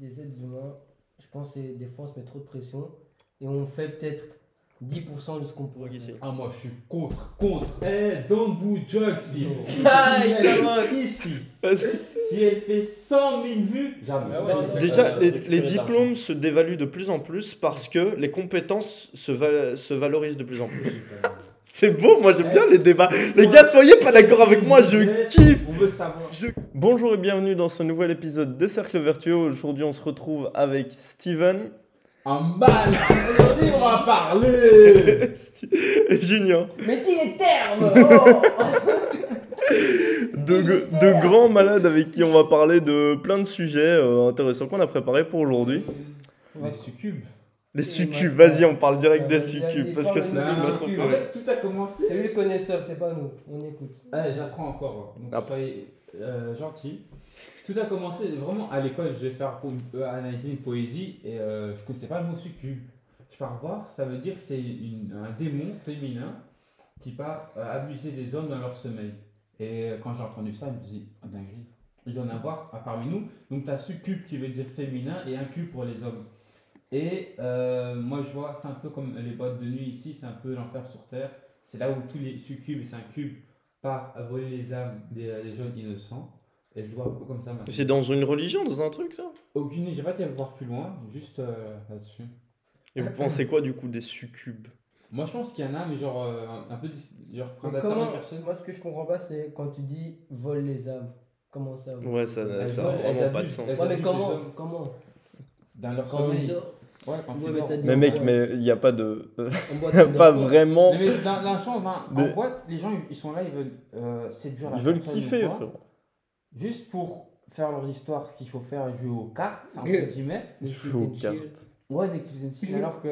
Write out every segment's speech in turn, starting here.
des êtres humains, je pense que des fois on se met trop de pression et on fait peut-être 10% de ce qu'on pourrait faire. Ah, moi, je suis contre, contre. Eh, don't do drugs, comment Ici. Si elle fait 100 000 vues, jamais. Ah ouais. Déjà, Euh, les, les diplômes se dévaluent de plus en plus parce que les compétences se, val- se valorisent de plus en plus. C'est beau, moi j'aime bien les débats. Les gars, soyez pas d'accord avec moi, je kiffe. On veut savoir. Bonjour et bienvenue dans ce nouvel épisode des Cercles Vertueux. Aujourd'hui, on se retrouve avec Steven Un mal. Aujourd'hui, on va parler. et Junior. Mais dis les termes oh deux grands malades avec qui on va parler de plein de sujets euh, intéressants qu'on a préparés pour aujourd'hui. Les succubes. Les succubes, vas-y, on parle direct des vas-y, succubes parce que c'est tu m'as trop succube. fait En rire. fait, tout a commencé. C'est lui le connaisseur, c'est pas nous. On écoute. Eh, j'apprends encore. Donc, Apprends. soyez euh, gentils. Tout a commencé vraiment à l'école. Je vais faire pour une- euh, analyser une poésie et euh, je connaissais pas le mot succube. Je pars voir, ça veut dire que c'est un démon féminin qui part euh, abuser des hommes dans leur sommeil. Et euh, quand j'ai entendu ça, je me dis, oh, dinguerie. Il doit y en avoir ah, parmi nous. Donc tu as succube qui veut dire féminin et incube pour les hommes. Et euh, moi je vois, c'est un peu comme les boîtes de nuit ici, c'est un peu l'enfer sur terre. C'est là où tous les succubes et syncubes partent à voler les âmes des, des jeunes innocents. Et je le vois un peu comme ça maintenant. C'est dans une religion, dans un truc ça? Aucune idée, j'ai pas été voir plus loin, juste euh, là-dessus. Et vous pensez quoi du coup des succubes? Moi je pense qu'il y en a, mais genre euh, un, un peu dis- genre comment, moi, ce que je comprends pas, c'est quand tu dis vole les âmes. Comment ça? Ouais, ça Elles ça a volent, elles vraiment pas de sens. Ouais, mais comment Comment Dans leur sommeil. dort Ouais, quand Ouais, tu mais dit- Mais mec, Ouais. mais il n'y a pas de. Boîte, on pas vraiment. Mais, mais dans, hein, en boîte, les gens ils sont là, ils veulent euh, séduire la Ils veulent kiffer, frérot. Juste pour faire leurs histoires qu'il faut faire jouer aux cartes, entre guillemets. Jouer aux cartes. Ouais, and chill, alors qu'il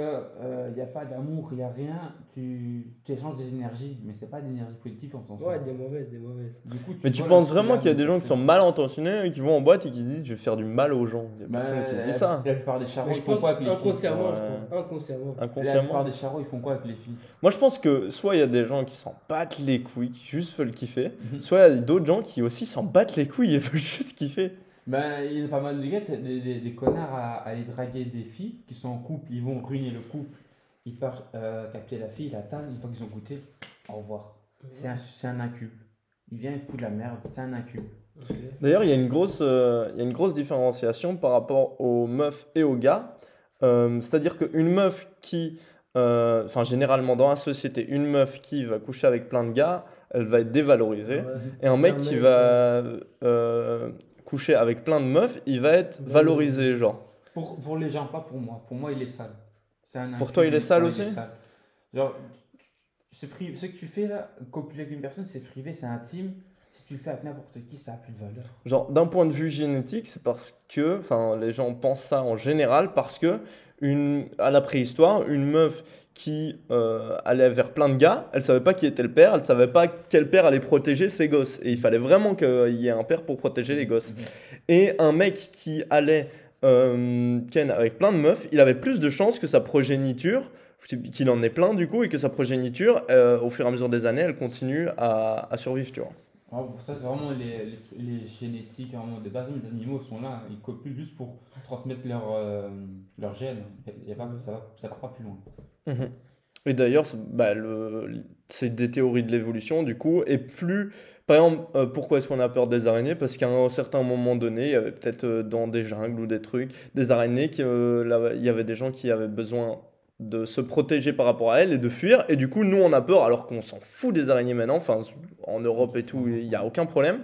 n'y a pas d'amour, il n'y a rien, tu, tu échanges des énergies, mais c'est pas d'énergie positive en faisant ça. Ouais, des mauvaises, des mauvaises. Du coup, Mais tu penses vraiment qu'il y a des gens qui sont mal intentionnés et qui vont en boîte et qui se disent je vais faire du mal aux gens Il y a Bah, personne qui se dit ça. La plupart des charros, ils je font pense quoi avec les filles inconsciemment, je Ouais. crois. Inconsciemment. La Inconsciemment. plupart des charros, ils font quoi avec les filles? Moi je pense que soit il y a des gens qui s'en battent les couilles, qui juste veulent kiffer, Mhm. soit il y a d'autres gens qui aussi s'en battent les couilles et veulent juste kiffer. Ben, il y a pas mal de gars, des, des, des connards à, à aller draguer des filles qui sont en couple, ils vont ruiner le couple, ils partent euh, capter la fille, la tannent, une fois qu'ils ont goûté, au revoir. C'est un, c'est un incube. Il vient, il fout de la merde, c'est un incube. D'ailleurs, il y, a une grosse, euh, il y a une grosse différenciation par rapport aux meufs et aux gars. Euh, C'est-à-dire qu'une meuf qui, euh, enfin généralement dans la société, une meuf qui va coucher avec plein de gars, elle va être dévalorisée. Ouais. Et un mec Un qui va euh, coucher avec plein de meufs, il va être valorisé, genre. Pour, pour les gens, pas pour moi. Pour moi, il est sale. C'est un Pour toi, il est sale aussi sale. Genre, ce, ce que tu fais là, copuler avec une personne, c'est privé, c'est intime. Tu le fais avec n'importe qui, ça n'a plus de valeur. Genre, d'un point de vue génétique, c'est parce que, enfin, les gens pensent ça en général, parce que, une, à la préhistoire, une meuf qui euh, allait vers plein de gars, elle savait pas qui était le père, elle savait pas quel père allait protéger ses gosses. Et il fallait vraiment qu'il y ait un père pour protéger les gosses. Et un mec qui allait euh, ken avec plein de meufs, il avait plus de chances que sa progéniture, qu'il en ait plein du coup, et que sa progéniture, euh, au fur et à mesure des années, elle continue à, à survivre, tu vois. Ça, c'est vraiment les, les, les génétiques, vraiment, des bases, les animaux sont là, ils copulent juste pour transmettre leur, euh, leur gène. Y a pas, ça va, ça va pas plus loin. Et d'ailleurs, c'est bah, des théories de l'évolution, du coup, et plus... Par exemple, euh, pourquoi est-ce qu'on a peur des araignées? Parce qu'à un certain moment donné, il y avait peut-être euh, dans des jungles ou des trucs, des araignées, qui, euh, là, il y avait des gens qui avaient besoin de se protéger par rapport à elles et de fuir, et du coup, nous, on a peur, alors qu'on s'en fout des araignées maintenant, enfin, en Europe et tout, il n'y a aucun problème.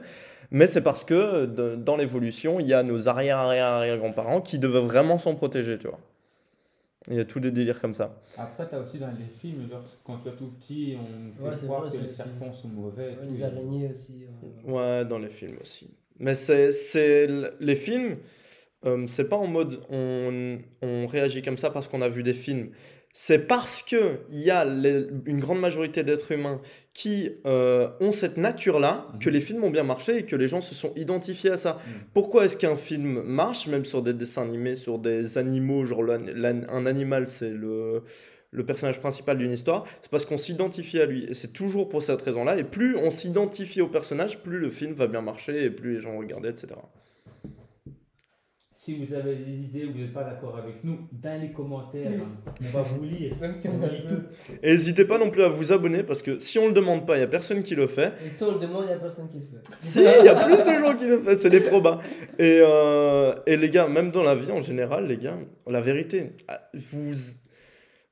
Mais c'est parce que de- dans l'évolution, il y a nos arrière-arrière-arrière-grands-parents qui devaient vraiment s'en protéger, tu vois. Il y a tous des délires comme ça. Après, t'as aussi dans les films, genre, quand tu es tout petit, on Ouais, croire vrai, que les serpents sont mauvais. Ouais, les araignées aussi. euh, Ouais, dans les films aussi. Mais c'est, c'est les films, euh, c'est pas en mode on, on réagit comme ça parce qu'on a vu des films. C'est parce que il y a les- une grande majorité d'êtres humains qui euh, ont cette nature-là que Mhm. les films ont bien marché et que les gens se sont identifiés à ça. Mhm. Pourquoi est-ce qu'un film marche, même sur des dessins animés, sur des animaux, genre un animal, c'est le, le personnage principal d'une histoire, c'est parce qu'on s'identifie à lui. Et c'est toujours pour cette raison-là. Et plus on s'identifie au personnage, plus le film va bien marcher et plus les gens regardent, etc. si vous avez des idées ou vous n'êtes pas d'accord avec nous, dans les commentaires, on va vous lire. Même si On a tout. Et n'hésitez pas non plus à vous abonner parce que si on le demande pas, il y a personne qui le fait. Et si on le demande, il n'y a personne qui le fait. Si, il y a plus de gens qui le font, c'est des probas. Et, euh, et les gars, même dans la vie en général, les gars, la vérité, vous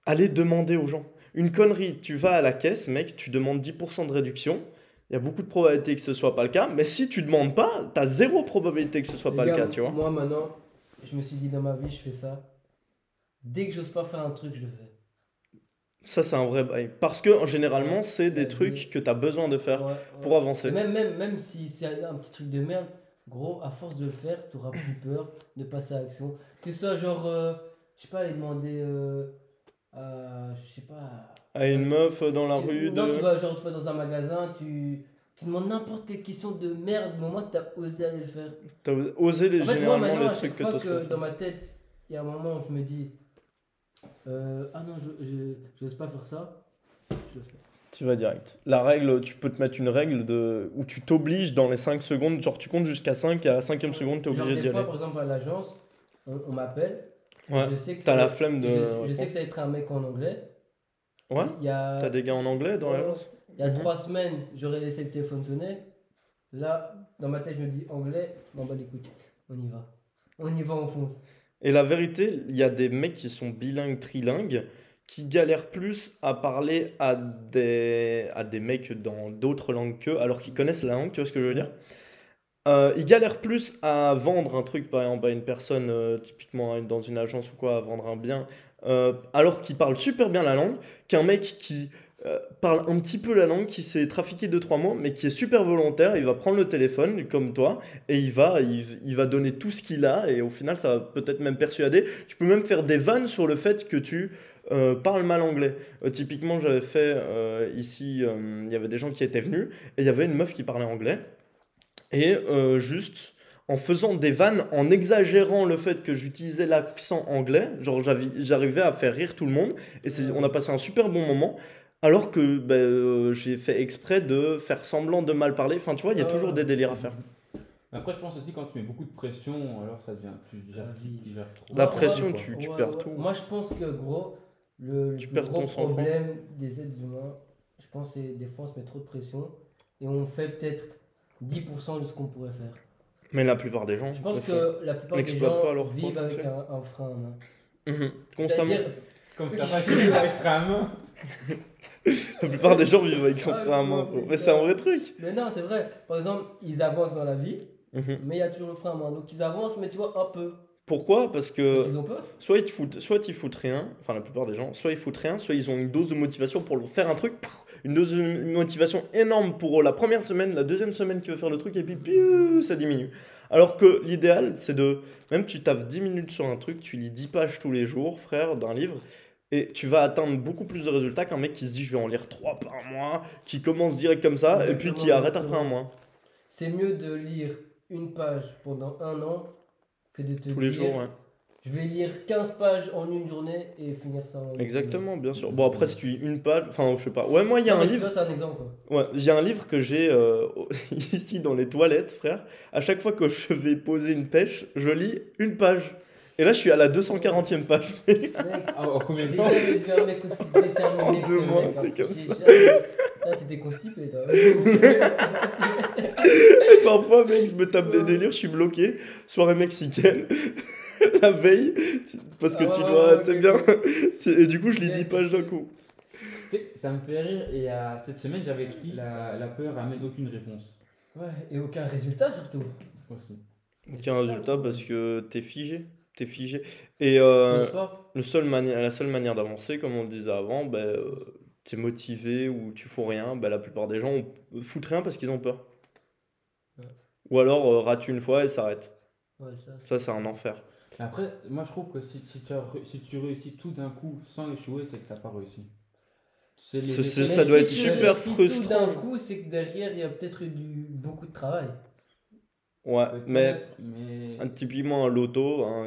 allez demander aux gens. Une connerie, tu vas à la caisse, mec, tu demandes 10% de réduction. Il y a beaucoup de probabilité que ce soit pas le cas, mais si tu demandes pas, tu as zéro probabilité que ce soit Les pas gars, le cas, tu vois. Moi maintenant, je me suis dit dans ma vie, je fais ça. Dès que j'ose pas faire un truc, je le fais. Ça, c'est un vrai bail. Parce que en généralement, c'est des trucs que tu as besoin de faire Ouais, pour avancer. Et même, même, même si c'est un, un petit truc de merde, gros, à force de le faire, tu auras plus peur de passer à l'action. Que ce soit genre, euh, je sais pas, aller demander euh, à, je sais pas. À une meuf dans la tu- rue Non, de. tu vas, genre, tu vas dans un magasin, tu, tu demandes n'importe quelle question de merde, au moment tu as osé aller le faire. T'as osé les, En fait, moi généralement maintenant, les à trucs que fois que dans ma tête, il y a un moment où je me dis, euh, ah non, je je- j'ose pas faire ça, je le fais. Tu vas direct. La règle, tu peux te mettre une règle de où tu t'obliges dans les 5 secondes, genre tu comptes jusqu'à 5 et à la cinquième seconde, tu es obligé d'y fois, aller. par exemple, à l'agence, on, on m'appelle. Ouais. Je sais que T'as la flemme de. Je, je sais que ça va être un mec en anglais. Ouais. A, T'as des gars en anglais dans l'agence il y a trois semaines, j'aurais laissé le téléphone sonner. Là, dans ma tête, je me dis anglais. Bon, bah, écoute, on y va. On y va, on fonce. Et la vérité, il y a des mecs qui sont bilingues, trilingues, qui galèrent plus à parler à des, à des mecs dans d'autres langues qu'eux, alors qu'ils connaissent la langue, tu vois ce que je veux dire? Euh, Ils galèrent plus à vendre un truc, par exemple, à une personne, euh, typiquement dans une agence ou quoi, à vendre un bien, euh, alors qu'ils parlent super bien la langue, qu'un mec qui euh, parle un petit peu la langue, qui sait trafiquer deux, trois mots, mais qui est super volontaire, il va prendre le téléphone, comme toi, et il va, il, va donner tout ce qu'il a et au final ça va peut-être même persuader. Tu peux même faire des vannes sur le fait que tu euh, parles mal anglais. Euh, typiquement j'avais fait euh, ici, il y avait des gens qui étaient venus et il y avait une meuf qui parlait anglais et juste en faisant des vannes, en exagérant le fait que j'utilisais l'accent anglais, genre j'arrivais à faire rire tout le monde et on a passé un super bon moment. Alors que ben, euh, j'ai fait exprès de faire semblant de mal parler. Enfin, tu vois, il y a Ah. toujours des délires à faire. Après, je pense aussi quand tu mets beaucoup de pression, alors ça devient. Tu gères, La vie. tu gères trop. La Moi- pression, moi- tu- tu ouais, perds ouais. tout. Moi, je pense que, gros, le, le Tu plus perds gros ton sang-froid. problème des êtres humains, je pense, c'est des fois, on se met trop de pression et on fait peut-être 10% de ce qu'on pourrait faire. Mais la plupart des gens. Je pense que la plupart des N'exploitent gens pas leur vivent avec potentiel. un, un frein à main. Mhm. Constamment. C'est-à-dire, Comme ça, pas que tu avec ta main. La plupart des gens vivent avec un Ah, frein à main. Mais c'est un vrai truc. Mais non, c'est vrai. Par exemple, ils avancent dans la vie, Mhm. mais il y a toujours le frein à main. Donc ils avancent, mais tu vois, un peu. Pourquoi? Parce Parce que qu'ils ont peur. soit ils te foutent, soit ils foutent rien, enfin la plupart des gens, soit ils foutent rien, soit ils ont une dose de motivation pour faire un truc, une dose de motivation énorme pour la première semaine, la deuxième semaine qui veut faire le truc et puis piou, ça diminue. Alors que l'idéal, c'est de, même tu taffes 10 minutes sur un truc, tu lis 10 pages tous les jours, frère, d'un livre, et tu vas atteindre beaucoup plus de résultats qu'un mec qui se dit je vais en lire 3 par mois, qui commence direct comme ça, et puis qui arrête après un mois. C'est mieux de lire une page pendant un an que de te Tous les dire jours, ouais. je vais lire 15 pages en une journée et finir ça en une Exactement, bien sûr. Bon, après, si tu lis une page, enfin, je sais pas. Ouais, moi, il y a Non, un livre. c'est un exemple. Quoi. Ouais, a un livre que j'ai euh, ici dans les toilettes, frère. À chaque fois que je vais poser une pêche, je lis une page. Et là, je suis à la 240e page. Mec, Ah, en combien de temps jamais vu un mec aussi déterminé En deux ce mois, hein. t'es comme ça. Là, t'étais constipé. toi. Et parfois, mec, je me tape des délires, je suis bloqué. Soirée mexicaine. la veille. tu- Parce que Ah tu dois, tu sais bien. Et du coup, je lis Bien, 10 pages d'un coup. Tu sais, ça me fait rire. Et euh, cette semaine, j'avais écrit la, la peur amène aucune réponse. Ouais, et aucun résultat surtout. Aussi. Aucun résultat parce que t'es figé. T'es figé. Et euh, le seul la seule manière d'avancer, comme on le disait avant, ben, euh, t'es motivé ou tu fous rien. Ben, la plupart des gens foutent rien parce qu'ils ont peur. Ouais. Ou alors euh, ratent une fois et s'arrêtent. Ouais, ça. c'est- Ça, c'est un enfer. Après, moi, je trouve que si, si, tu, as si tu réussis tout d'un coup sans échouer, c'est que t'as pas réussi. Les ça doit si être tu super réussis frustrant. Tout d'un coup, c'est que derrière, il y a peut-être eu du, beaucoup de travail. Ouais, mais mais. typiquement un loto, hein,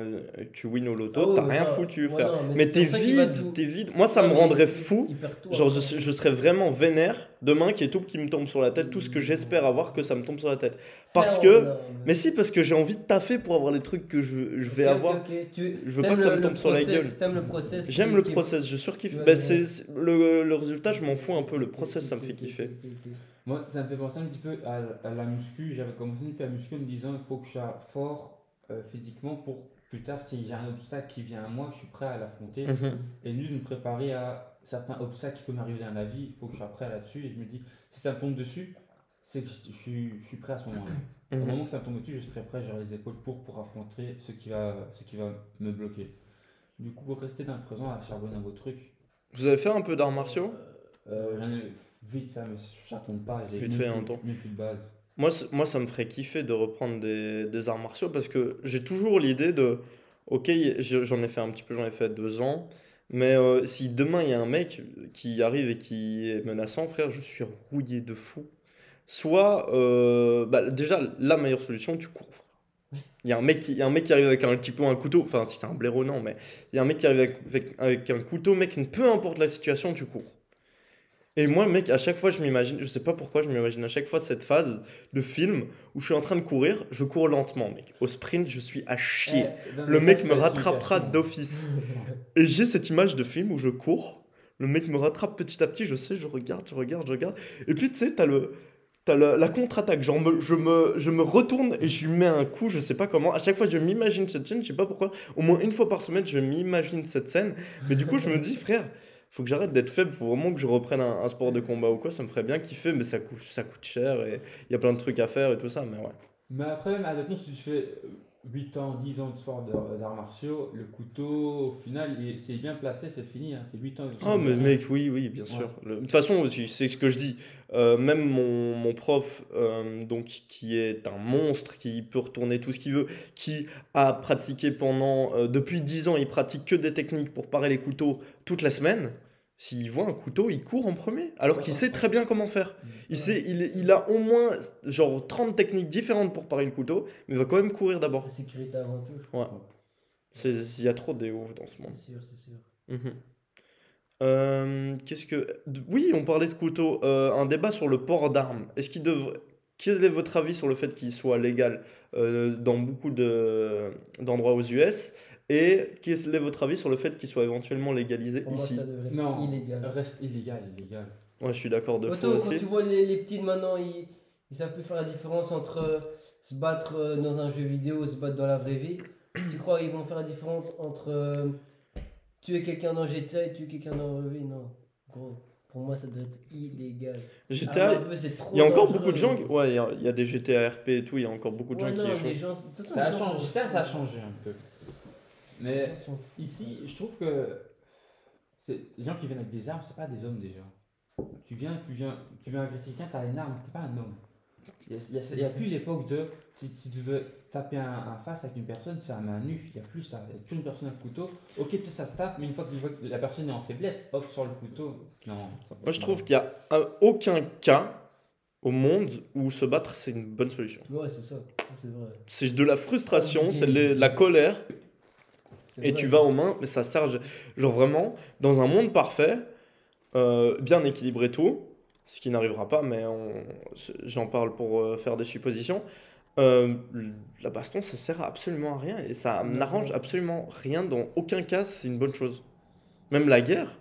tu wins au loto, Ah ouais, t'as rien ça, foutu, ouais, frère. non, mais t'es vide, tout- t'es vide. Moi, ça me rendrait fou. tout Genre, je, je serais vraiment vénère demain qu'il y ait tout qui me tombe sur la tête, tout ce que j'espère avoir que ça me tombe sur la tête. Parce que. non, Mais si, parce que j'ai envie de taffer pour avoir les trucs que je, je vais avoir. ok. Tu- Je veux pas que ça me tombe sur la gueule. T'aimes le process. J'aime le process, je surkiffe. Bah, le, le résultat, je m'en fous un peu. Le process, ça me fait kiffer. Moi, ça me fait penser un petit peu à, à la muscu. J'avais commencé un petit peu à muscu en me disant il faut que je sois fort euh, physiquement pour plus tard, si j'ai un obstacle qui vient à moi, je suis prêt à l'affronter. Mhm. Et juste me préparer à certains obstacles qui peuvent m'arriver dans la vie, il faut que je sois prêt là-dessus. Et je me dis, si ça me tombe dessus, c'est que je, je suis, je suis prêt à ce moment-là. Au Mhm. moment que ça me tombe dessus, je serai prêt, j'aurai les épaules pour, pour affronter ce qui, va, ce qui va me bloquer. Du coup, restez dans le présent à charbonner dans vos trucs. Vous avez fait un peu d'arts martiaux? Euh, j'en ai vite fait, mais ça compte pas. J'ai Vite fait, un temps. mis plus de base. Moi, moi, ça me ferait kiffer de reprendre des, des arts martiaux parce que j'ai toujours l'idée de. Ok, je- j'en ai fait un petit peu, j'en ai fait deux ans. Mais euh, si demain il y a un mec qui arrive et qui est menaçant, frère, je suis rouillé de fou. Soit, euh, bah, déjà, la meilleure solution, tu cours. frère. Il y a un mec qui, il y a un mec qui arrive avec un petit peu un couteau, enfin, si c'est un blaireau, non, mais il y a un mec qui arrive avec, avec, avec un couteau, mec, peu importe la situation, tu cours. Et moi, mec, à chaque fois, je m'imagine, je sais pas pourquoi, je m'imagine à chaque fois cette phase de film où je suis en train de courir, je cours lentement, mec. Au sprint, je suis à chier. Eh, Le mec me rattrapera d'office. Et j'ai cette image de film où je cours, le mec me rattrape petit à petit, je sais, je regarde, je regarde, je regarde. Et puis, tu sais, t'as le. T'as la contre-attaque, genre me- je, me, je me retourne et je lui mets un coup, je sais pas comment. À chaque fois, je m'imagine cette scène, je sais pas pourquoi. Au moins une fois par semaine, je m'imagine cette scène. Mais du coup, je me dis, frère, faut que j'arrête d'être faible, faut vraiment que je reprenne un, un sport de combat ou quoi. Ça me ferait bien kiffer, mais ça coûte, ça coûte cher et il y a plein de trucs à faire et tout ça. Mais ouais. Mais après, même, admettons, si tu fais euh, 8 ans, 10 ans de sport d'arts martiaux, le couteau, au final, c'est bien placé, c'est fini. Hein. T'es 8 ans. Ah, mais mec, oui, oui, bien sûr. De toute façon, c'est ce que je dis. Euh, même mon, mon prof, euh, donc, qui est un monstre, qui peut retourner tout ce qu'il veut, qui a pratiqué pendant. euh, depuis 10 ans, il pratique que des techniques pour parer les couteaux toute la semaine. S'il voit un couteau, il court en premier, alors qu'il sait très bien comment faire. Il, sait, il, il a au moins genre 30 techniques différentes pour parer le couteau, mais il va quand même courir d'abord. La sécurité avant tout, je crois. Ouais. Il y a trop de ouf dans ce monde. C'est sûr, c'est sûr. Mhm. Euh, Qu'est-ce que. Oui, on parlait de couteau. Euh, un débat sur le port d'armes. Est-ce qu'il devrait. Quel est votre avis sur le fait qu'il soit légal euh, dans beaucoup de- d'endroits aux US Et quel est votre avis sur le fait qu'il soit éventuellement légalisé Pour moi, ici ça devrait être Non, illégal. reste illégal, illégal. Ouais, je suis d'accord de Autant quand aussi. tu vois les, les petits de maintenant, ils, ils savent plus faire la différence entre euh, se battre euh, dans un jeu vidéo et se battre dans la vraie vie. tu crois qu'ils vont faire la différence entre euh, tuer quelqu'un dans GTA et tuer quelqu'un dans la vraie vie? Non. Gros, pour moi, ça devrait être illégal. GTA, feu, trop il y a encore dangereux. beaucoup de gens. qui- Ouais, il y a, il y a des GTA RP et tout, il y a encore beaucoup de Ouais, gens non, qui les gens- de toute façon, Ça a changé, GTA, ça a changé un peu. Mais ici, je trouve que les gens qui viennent avec des armes, c'est pas des hommes déjà. Tu viens, tu viens, tu viens agresser quelqu'un, t'as une arme, t'es pas un homme. Il n'y a, plus l'époque de si, si tu veux taper un, un face avec une personne, c'est à main nue. Il n'y a plus ça. Il y a toujours une personne avec le couteau. Ok, peut-être ça se tape, mais une fois que tu vois que la personne est en faiblesse, hop, sur le couteau. Non. Moi, je trouve qu'il n'y a un- aucun cas au monde où se battre, c'est une bonne solution. Ouais, c'est ça. C'est vrai. C'est de la frustration, c'est de la colère. Et vrai. tu vas aux mains, mais ça sert. Genre vraiment, dans un monde parfait, euh, bien équilibré tout, ce qui n'arrivera pas, mais j'en parle pour euh, faire des suppositions. euh, la baston, ça sert à absolument à rien et ça n'arrange absolument rien. Dans aucun cas, c'est une bonne chose. Même la guerre,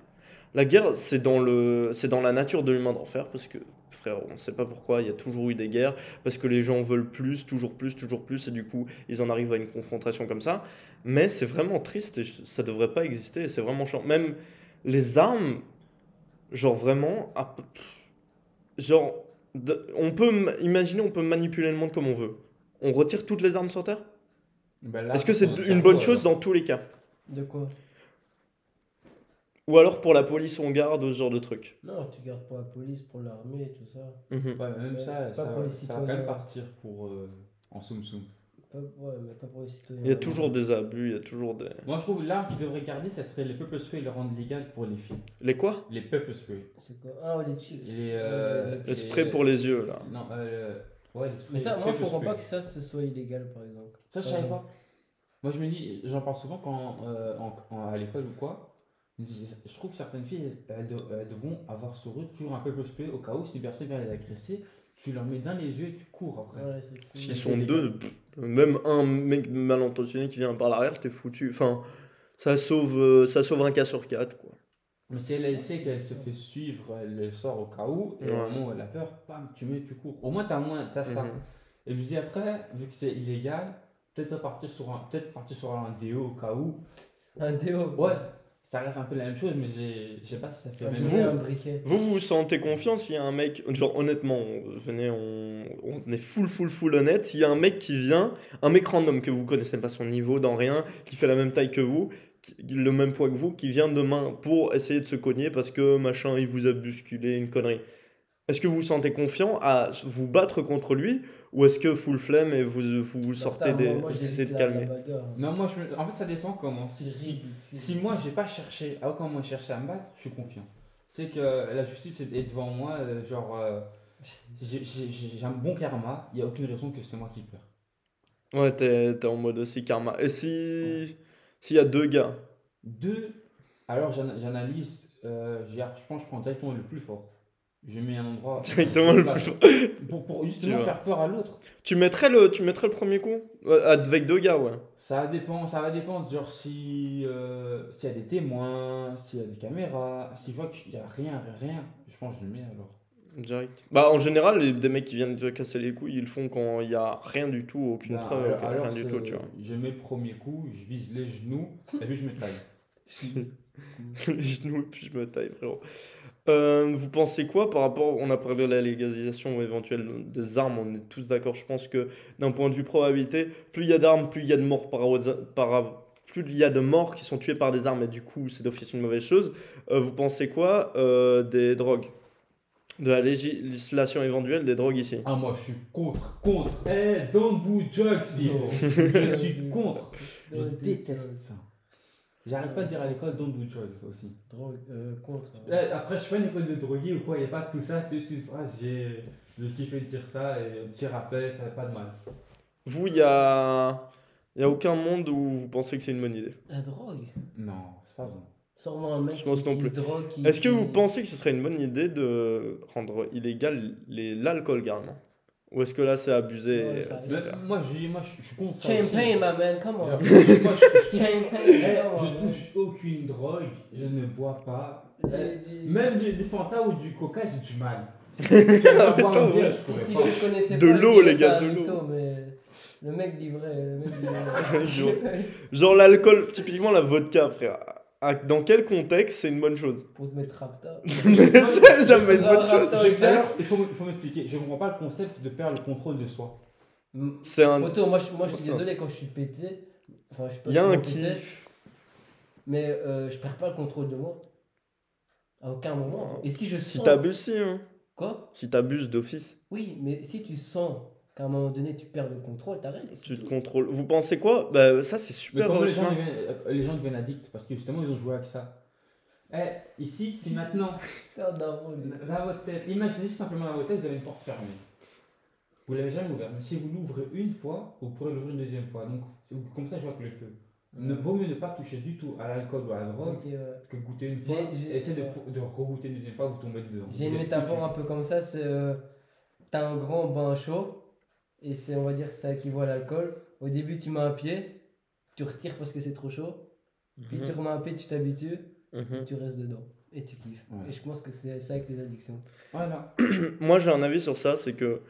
la guerre, c'est dans, le, c'est dans la nature de l'humain d'en faire parce que, frère, on ne sait pas pourquoi il y a toujours eu des guerres parce que les gens veulent plus, toujours plus, toujours plus et du coup, ils en arrivent à une confrontation comme ça. Mais c'est vraiment triste et ça devrait pas exister. C'est vraiment chiant. Même les armes, genre vraiment, genre, de- on peut imaginer, on peut manipuler le monde comme on veut. On retire toutes les armes sur Terre? Ben là, Est-ce que c'est une bonne quoi, chose alors? dans tous les cas? De quoi? Ou alors pour la police, on garde ce genre de trucs Non, tu gardes pour la police, pour l'armée, tout ça. Mhm. Ouais, mais même Ouais, ça, pas ça, pour les ça va quand même citoyens. partir pour euh, en soum soum. Pas, ouais, mais pas pour les citoyens. Il y a toujours des abus, il y a toujours des... Moi, je trouve l'arme qu'ils devraient garder, ça serait les peuple spray et le rendre légal pour les filles. Les quoi? Les peuple spray. C'est quoi? Ah, ouais, les chicks. Et les, euh, Le les- spray pour les yeux, là. Non, euh, Ouais, l'esprit Mais ça, moi, je comprends pas que ça, ce soit illégal, par exemple. Ça, je savais pas. Moi, je me dis, j'en parle souvent quand, euh, en- en- à l'école ou quoi. Je trouve que certaines filles, elles, elles devront avoir sur eux toujours un peu plus play au cas où si une personne vient les agresser, tu leur mets dans les yeux et tu cours après. Ouais. S'ils sont deux, pff, même un mec mal intentionné qui vient par l'arrière, t'es foutu. Enfin, ça sauve, euh, ça sauve un cas sur quatre, quoi. Mais si elle, elle sait qu'elle se fait suivre, elle le sort au cas où, et Ouais. au moment où elle a peur, bam, tu mets, tu cours. Au moins, t'as moins, t'as ça. Mhm. Et je dis après, vu que c'est illégal, peut-être pas partir sur un, peut-être partir sur un déo au cas où. Un déo. Ouais, ça reste un peu la même chose, mais je sais pas si ça fait la même chose. un briquet. Vous vous sentez confiant s'il y a un mec, genre honnêtement, venez, on, on est full, full, full honnête, s'il y a un mec qui vient, un mec random que vous connaissez pas son niveau dans rien, qui fait la même taille que vous, qui- le même poids que vous, qui vient demain pour essayer de se cogner parce que machin, il vous a bousculé, une connerie. Est-ce que vous vous sentez confiant à vous battre contre lui ou est-ce que full flemme et vous vous Bah, sortez ça, des. moi, moi, vous essayez de la- calmer? la bagarre. Non, moi, je en fait, ça dépend comment. Si, C'est si, moi, j'ai pas cherché, à aucun moment cherché à me battre, je suis confiant. C'est que la justice est devant moi, euh, genre, euh, j'ai- j'ai j'ai- j'ai un bon karma, il n'y a aucune raison que c'est moi qui pleure. Ouais, t'es t'es en mode aussi karma. Et si. S'il y a deux gars? Deux, alors j'ana- j'analyse, euh, je pense que je prends directement le plus fort. Je mets un endroit. Directement le. Pour, pour justement faire peur à l'autre. Tu mettrais le, tu mettrais le premier coup Euh, Avec deux gars, ouais. Ça dépend, ça va dépendre, genre si euh, s'il y a des témoins, s'il y a des caméras, si je vois qu'il n'y a rien, rien, je pense que je le mets alors. Direct. Bah, en général, les, des mecs qui viennent te casser les couilles, ils le font quand il y a rien du tout, aucune Ben, preuve, alors- aucun- alors, rien du tout, tu vois. Je mets le premier coup, je vise les genoux, et puis je me taille. les genoux, et puis je me taille, frérot. Euh, vous pensez quoi par rapport, on a parlé de la légalisation éventuelle des armes, on est tous d'accord, je pense que d'un point de vue probabilité, plus il y a d'armes, plus il y a de morts par, par plus il y a de morts qui sont tués par des armes, et du coup c'est d'office une mauvaise chose. Euh, vous pensez quoi euh, des drogues? De la législation éventuelle des drogues ici? Ah, moi je suis contre, contre. Eh, don't do drugs, je suis contre. Je déteste drugs. ça. J'arrête pas de dire à l'école don't do drugs aussi. Drogue, euh, contre. Eh, après, je suis pas une école de drogué ou quoi, il n'y a pas tout ça, c'est juste une phrase, j'ai j'ai kiffé de dire ça et un petit rappel, ça n'a pas de mal. Vous, il y a, y a aucun monde où vous pensez que c'est une bonne idée. La drogue? Non, c'est pas bon. Sors-moi un mec Je pense qui, non qui plus. se drogue. qui- Est-ce que vous pensez que ce serait une bonne idée de rendre illégal les- l'alcool carrément? Ou est-ce que là c'est abusé Ouais, ça Mais frère moi, je, moi, je, je suis contre ça. Champagne, my man, come on. Moi, je, je- Champagne, Eh, je touche aucune drogue, je ne bois pas. Même du, du Fanta ou du Coca, j'ai du mal. Si, si je connaissais De l'eau, les gars, de l'eau. le mec dit vrai. Le mec dit vrai. Genre- Genre l'alcool, typiquement la vodka, frère. À- Dans quel contexte c'est une bonne chose? Pour te mettre rapta. C'est jamais une bonne chose. Alors, il faut, il faut m'expliquer. Je ne comprends pas le concept de perdre le contrôle de soi. C'est un. Poto, moi, je, moi je suis désolé quand je suis pété. Enfin, je suis pas Il y a un kiff. Mais euh, je perds pas le contrôle de moi. À aucun moment. Et si je Si sens. t'abuses, si. Hein. Quoi? Si t'abuses d'office, Oui, mais si tu sens qu'à un moment donné tu perds le contrôle, t'arrêtes. tu te contrôles. Vous pensez quoi? Bah, ça c'est Mais super les gens, deviennent, euh, les gens deviennent addicts? Parce que justement, ils ont joué avec ça. Eh, ici, si maintenant, dans votre tête, imaginez simplement dans votre tête, vous avez une porte fermée. Vous l'avez jamais ouverte, mais si vous l'ouvrez une fois, vous pourrez l'ouvrir une deuxième fois. Donc, comme ça, je vois que le feu. Ne vaut mieux ne pas toucher du tout à l'alcool ou à la drogue ouais. que goûter une fois. Essayer de, de regoûter une deuxième fois, vous tombez dedans. J'ai une métaphore un peu comme ça, c'est euh, t'as un grand bain chaud et c'est on va dire que ça équivaut à l'alcool. Au début tu mets un pied, tu retires parce que c'est trop chaud, puis tu remets un pied, tu t'habitues, Mhm. et tu restes dedans et tu kiffes. Ouais. Et je pense que c'est ça avec les addictions. Voilà. Moi, j'ai un avis sur ça, c'est que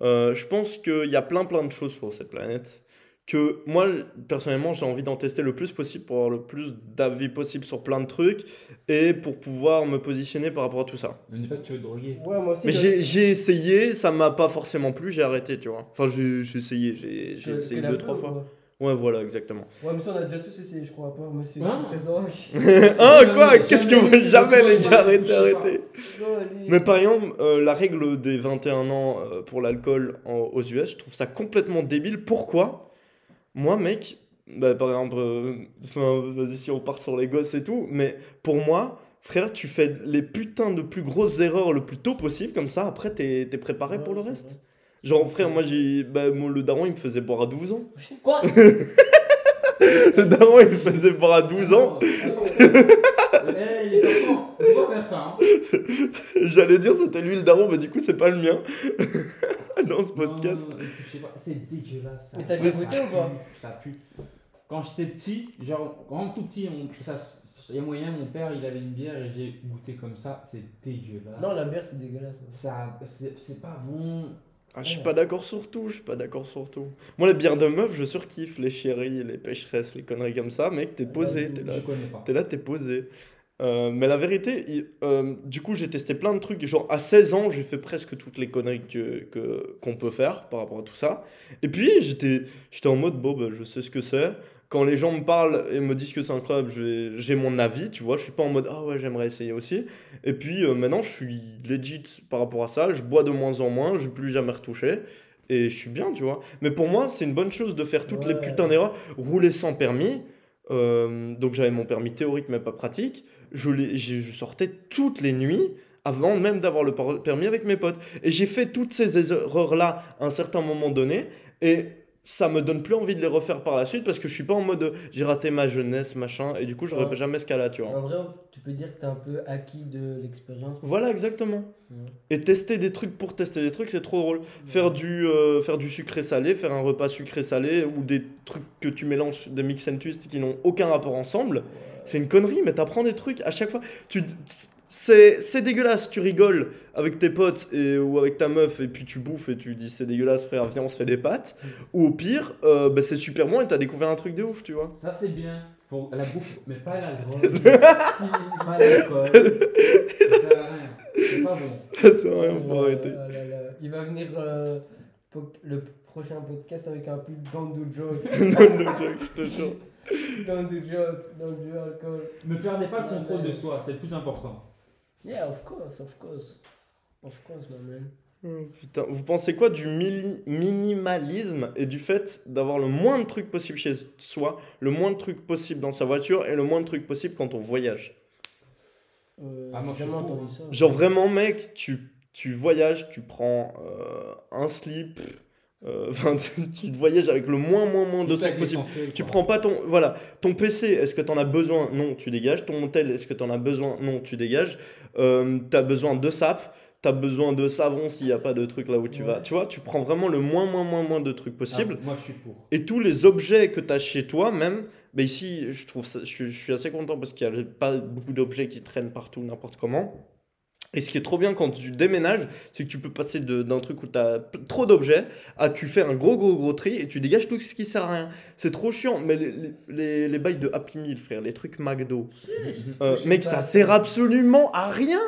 euh, je pense qu'il y a plein plein de choses sur cette planète que moi, personnellement, j'ai envie d'en tester le plus possible pour avoir le plus d'avis possible sur plein de trucs et pour pouvoir me positionner par rapport à tout ça. Ne dis pas que tu veux droguer. Ouais, moi aussi. Mais j'ai essayé, ça m'a pas forcément plu, j'ai arrêté, tu vois. Enfin, j'ai essayé, j'ai essayé deux, trois fois. Ouais, voilà, exactement. Ouais, mais ça on a déjà tous essayé, je crois, à part monsieur Hein ici présent. ah, quoi Qu'est-ce que vous jamais, Jamais, les gars, arrêtez, arrêtez. Mais par exemple, euh, la règle des 21 ans euh, pour l'alcool aux US, je trouve ça complètement débile. Pourquoi? Moi, mec, bah, par exemple, euh, vas-y si on part sur les gosses et tout, mais pour moi, frère, tu fais les putains de plus grosses erreurs le plus tôt possible, comme ça, après, t'es es préparé Ouais, pour le reste. vrai. Genre, frère, moi, j'ai. Bah, moi, le daron, il me faisait boire à 12 ans. Quoi? Le daron, il me faisait boire à 12 ans. Eh, les enfants, faut pas faire ça. hein. J'allais dire, c'était lui le daron, mais du coup, c'est pas le mien. Dans ce podcast. C'est dégueulasse. ça. Mais t'as Ça ou pas pue, Ça pue. Quand j'étais petit, genre, vraiment tout petit, on, ça, il y a moyen, mon père, il avait une bière et j'ai goûté comme ça, c'est dégueulasse. Non, la bière c'est dégueulasse. ouais. Ça, c'est c'est pas bon. Ah, je suis pas d'accord sur tout, je suis pas d'accord sur tout. Moi, les bières de meuf, je surkiffe les chéris, les pêcheresses, les conneries comme ça, mec, t'es posé, t'es là. Je connais pas. T'es là, t'es posé. Euh, mais la vérité, il- euh, du coup, j'ai testé plein de trucs. Genre, à 16 ans, j'ai fait presque toutes les conneries que, que- qu'on peut faire par rapport à tout ça. Et puis, j'étais, j'étais en mode, bon, bah, je sais ce que c'est. Quand les gens me parlent et me disent que c'est incroyable, j'ai, j'ai mon avis, tu vois. Je suis pas en mode, ah ouais, j'aimerais essayer aussi. Et puis, euh, maintenant, je suis legit par rapport à ça. Je bois de moins en moins, je vais plus jamais retoucher. Et je suis bien, tu vois. Mais pour moi, c'est une bonne chose de faire toutes les putains d'erreurs. Rouler sans permis. donc j'avais mon permis théorique mais pas pratique. Je, sortais toutes les nuits avant même d'avoir le permis avec mes potes. Et j'ai fait toutes ces erreurs-là à un certain moment donné. Et ça me donne plus envie de les refaire par la suite parce que je suis pas en mode j'ai raté ma jeunesse, machin. Et du coup, j'aurais Ouais. jamais ce cas-là, tu vois. En vrai, tu peux dire que t'as un peu acquis de l'expérience. Voilà, exactement. Ouais. Et tester des trucs pour tester des trucs, c'est trop drôle. Faire du, euh, faire du sucré-salé, faire un repas sucré-salé ou des trucs que tu mélanges, des mix and twist qui n'ont aucun rapport ensemble, c'est une connerie, mais t'apprends des trucs à chaque fois. Tu, c'est, c'est dégueulasse, tu rigoles avec tes potes et, ou avec ta meuf et puis tu bouffes et tu dis c'est dégueulasse frère, viens on se fait des pâtes. Ou au pire, euh, bah, c'est super bon et t'as découvert un truc de ouf, tu vois. Ça, c'est bien pour la bouffe, mais pas la drogue, pas l'alcool. Ça sert à rien. C'est pas bon. Ça sert à rien, faut Oh arrêter. là là. Il va venir euh, le prochain podcast avec un non, no joke, je te jure. dans du joke, dans du alcool. Ne perdez pas le contrôle de soi, c'est le plus important. Yeah, of course, of course. Of course, my man. Oh, putain, vous pensez quoi du mili- minimalisme et du fait d'avoir le moins de trucs possible chez soi, le moins de trucs possible dans sa voiture et le moins de trucs possible quand on voyage? Euh, Ah, moi, entendu ça? Genre vraiment mec, tu, tu voyages, tu prends euh, un slip, euh, enfin tu, voyages avec le moins moins moins de trucs possible. Tu prends pas ton voilà ton PC. Est-ce que t'en as besoin? Non, tu dégages. Ton tel, est-ce que t'en as besoin? Non, tu dégages. Euh, t'as besoin de sap. T'as besoin de savon s'il y a pas de truc là où tu Ouais. vas. Tu vois, tu prends vraiment le moins moins moins moins de trucs possible. Ah, moi, je suis pour. Et tous les objets que t'as chez toi même. Mais ici, je trouve ça, je, suis- je suis assez content parce qu'il y a pas beaucoup d'objets qui traînent partout n'importe comment. Et ce qui est trop bien quand tu déménages, c'est que tu peux passer d'un truc où tu as trop d'objets à tu fais un gros gros gros tri et tu dégages tout ce qui sert à rien. C'est trop chiant, mais les, les, les, bails de Happy Meal, frère, les trucs McDo, euh, mec, ça sert absolument à rien.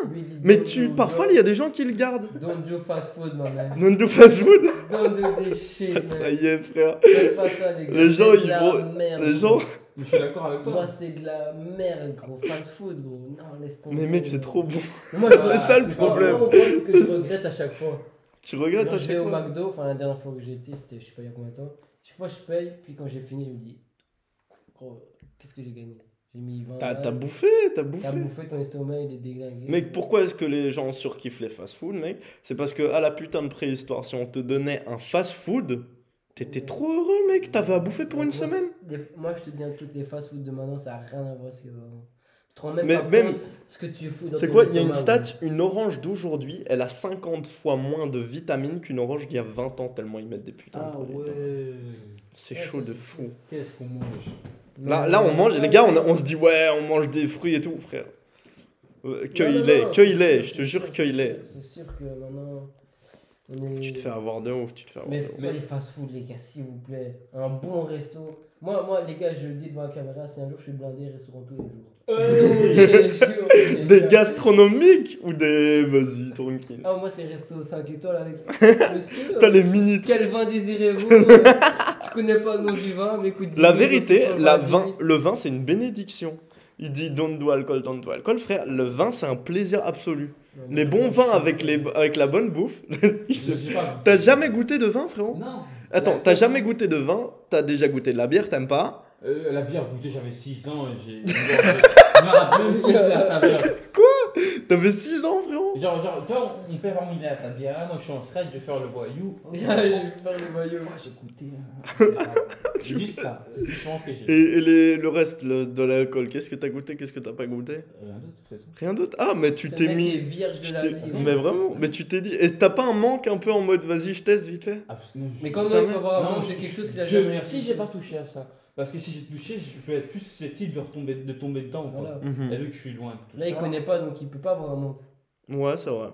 Mais don't tu, do parfois, il y a des gens qui le gardent. Don't do fast food, my man. Non de fast food. Don't do des shit, ça y est, frère. Pas ça, les. Les gens, ils vont- Les gens. Mais je suis d'accord avec toi. Moi, c'est de la merde, gros. Fast food, gros. Non, laisse tomber. Mais mec, c'est trop bon. Moi, je- C'est ça, le Moi, problème. moi, mon problème, c'est que je regrette à chaque fois. Tu regrettes Quand à je vais chaque au fois McDo, enfin la dernière fois que j'ai été, c'était je sais pas il y a combien de temps. Chaque fois je paye, puis quand j'ai fini, je me dis, oh, qu'est-ce que j'ai gagné? J'ai mis 20 T'as bouffé, t'as bouffé. T'as bouffé ton estomac, il est déglingué. Mec, pourquoi est-ce que les gens surkiffent les fast-food, mec? C'est parce que à la putain de préhistoire, si on te donnait un fast-food, t'étais trop heureux, mec. T'avais à bouffer pour une semaine. les- moi, je te dis, toutes les fast-food de maintenant, ça n'a rien à voir avec ce que avant. Tu te rends même Mais pas même- compte ce que tu fous dans C'est quoi? Il y a une stat, une orange d'aujourd'hui, elle a 50 fois moins de vitamines qu'une orange d'il y a 20 ans, tellement ils mettent des putains de Ah produits. ouais. C'est Ouais, chaud de fou. Qu'est-ce qu'on mange? Là, là, on mange, les gars, on, on se dit, ouais, on mange des fruits et tout, frère. Euh, Non, non, Cueille-les, non, cueille-les, c'est je te jure, c'est cueille-les. sûr, C'est sûr que maintenant. Tu te fais avoir de ouf, tu te fais avoir Mais de ouf. pourquoi les fast-food, les gars, s'il vous plaît Un bon resto. Moi, moi, les gars, je le dis devant la caméra, si un jour je suis blindé, restaurant tous les jours. Je jure, les Des gars. gastronomiques ou des. Vas-y, tranquille. Ah, moi, c'est resto 5 étoiles avec. Monsieur, T'as les mini quel vin désirez-vous? Tu connais pas le nom du vin, mais écoute. La vérité, la vin, le vin, c'est une bénédiction. Il dit don't do alcool, don't do alcool. Frère, le vin, c'est un plaisir absolu. Les bons vins avec, les, avec la bonne bouffe. se- T'as jamais goûté de vin, frérot Non. Attends, t'as jamais goûté de vin, t'as déjà goûté de la bière, t'aimes pas Euh, la bière goûtée, j'avais 6 ans et j'ai. Je me rappelle la saveur. T'avais 6 ans, frérot Genre, genre, tu vois, mon père va m'amener à sa bière. Ah non, je suis en stress, je vais faire le voyou. Il va faire le maillot. Ah, j'ai goûté. hein. C'est juste ça. C'est je pense que j'ai. Et, et les- le reste le- de l'alcool, qu'est-ce que t'as goûté, qu'est-ce que t'as pas goûté Rien d'autre, c'est tout. Rien d'autre Ah, mais tu t'es est mis. vierge de la vie. Mais vraiment, mais tu t'es dit. Et t'as pas un manque un peu en mode vas-y, je teste vite fait Ah, parce que non, je- Mais il peut avoir un Non, manque je- quelque chose qu'il a jamais merci, j'ai pas touché à ça. Parce que si j'ai touché, je peux être plus susceptible de, retomber, de tomber dedans. quoi. Voilà. Mhm. Et vu que je suis loin de tout Là, il ça. connaît pas, donc il peut pas avoir un manque. Ouais, c'est vrai.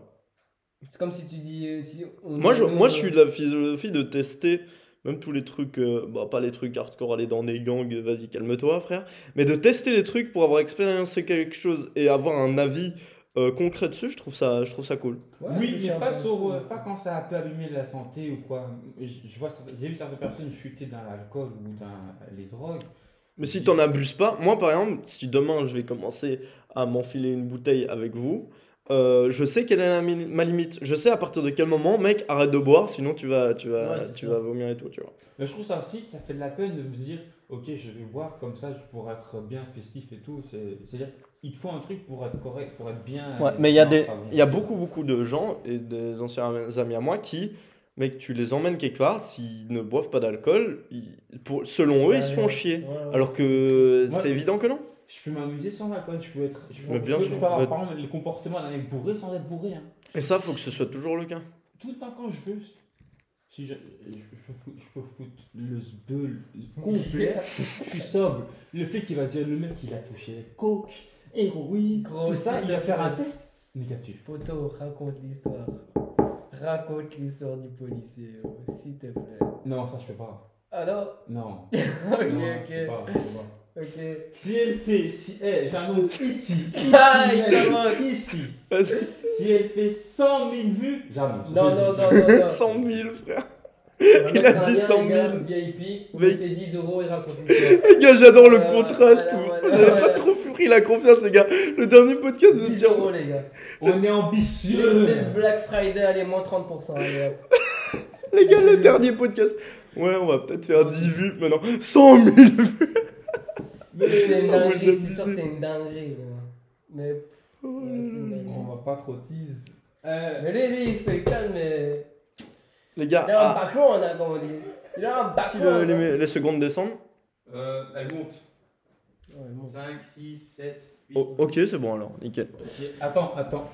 C'est comme si tu dis. euh, si on Moi, je, moi, je euh, suis de la philosophie de tester même tous les trucs, euh, bah, pas les trucs hardcore, aller dans des gangs, vas-y, calme-toi, frère, mais de tester les trucs pour avoir expériencé quelque chose et avoir un avis euh, concret dessus, je trouve ça, je trouve ça cool. ouais, oui, mais un pas, peu. sur, euh, pas quand ça peut abîmer la santé ou quoi. Je, je vois, j'ai vu certaines personnes chuter dans l'alcool ou dans les drogues. Mais si t'en abuses pas, moi par exemple, si demain je vais commencer à m'enfiler une bouteille avec vous, euh, je sais quelle est la ma limite. Je sais à partir de quel moment, mec, arrête de boire, sinon tu vas, tu vas, Ouais, tu ça. vas vomir et tout, tu vois. Mais je trouve ça aussi, ça fait de la peine de me dire, ok, je vais boire comme ça, je pourrais être bien festif et tout. C'est- C'est-à-dire, il te faut un truc pour être correct, pour être bien. Ouais, et mais il y a des, il y a beaucoup beaucoup de gens et des anciens amis à moi qui, mec, tu les emmènes quelque part, s'ils ne boivent pas d'alcool, pour, selon eux, Ouais, ils se font ouais. chier. Alors que c'est évident que non. Je peux m'amuser sans alcool, je peux être. Je peux, Mais bien sûr. peux avoir, Mais- par exemple, les comportements d'un mec bourré sans être bourré. Hein. Et ça, faut que ce soit toujours le cas. Tout le temps quand je veux. Si je, je, je peux, foutre, je peux foutre le sbeul complet, je suis sobre. Le fait qu'il va dire le mec il a touché coke, héroïne, Gros, tout ça, il va faire un test négatif. Poto, raconte l'histoire. Raconte l'histoire du policier, oh, s'il te plaît. Non, ça je peux pas. Ah non? Non. Ok, non, je peux ok. pas, je peux pas. Ok. Si elle fait, si, eh, j'annonce ici, ici, Ah, il commence. ici, Vas-y. si elle fait 100 000 vues, j'annonce. Non, non, non, non, non. 100 000, frère. Il a dit lien, 100 les gars, 000. VIP, vous mettez 10 euros et raconte l'histoire. Les gars, j'adore le contraste. J'avais pas trop pris la confiance, les gars. Le dernier podcast, vous 10 étiez en- euros, les gars. On est ambitieux. c'est le Black Friday, allez, moins 30%. Allez, hop. Les gars, le dernier podcast. Ouais, on va peut-être faire 10 vues maintenant. 100 000 vues. C'est une dinguerie, c'est sûr, c'est une dinguerie. gros. Mais, dinguerie. On va pas trop tease. Mais lui, lui, il fait calme, mais. Les Il gars, a un ah, background, hein, comme on dit. Il a un si le- hein. les, les secondes descendent. euh, elle monte. Ouais, bon. 5, 6, 7, 8. Oh, ok, c'est bon alors, nickel. Attends, attends.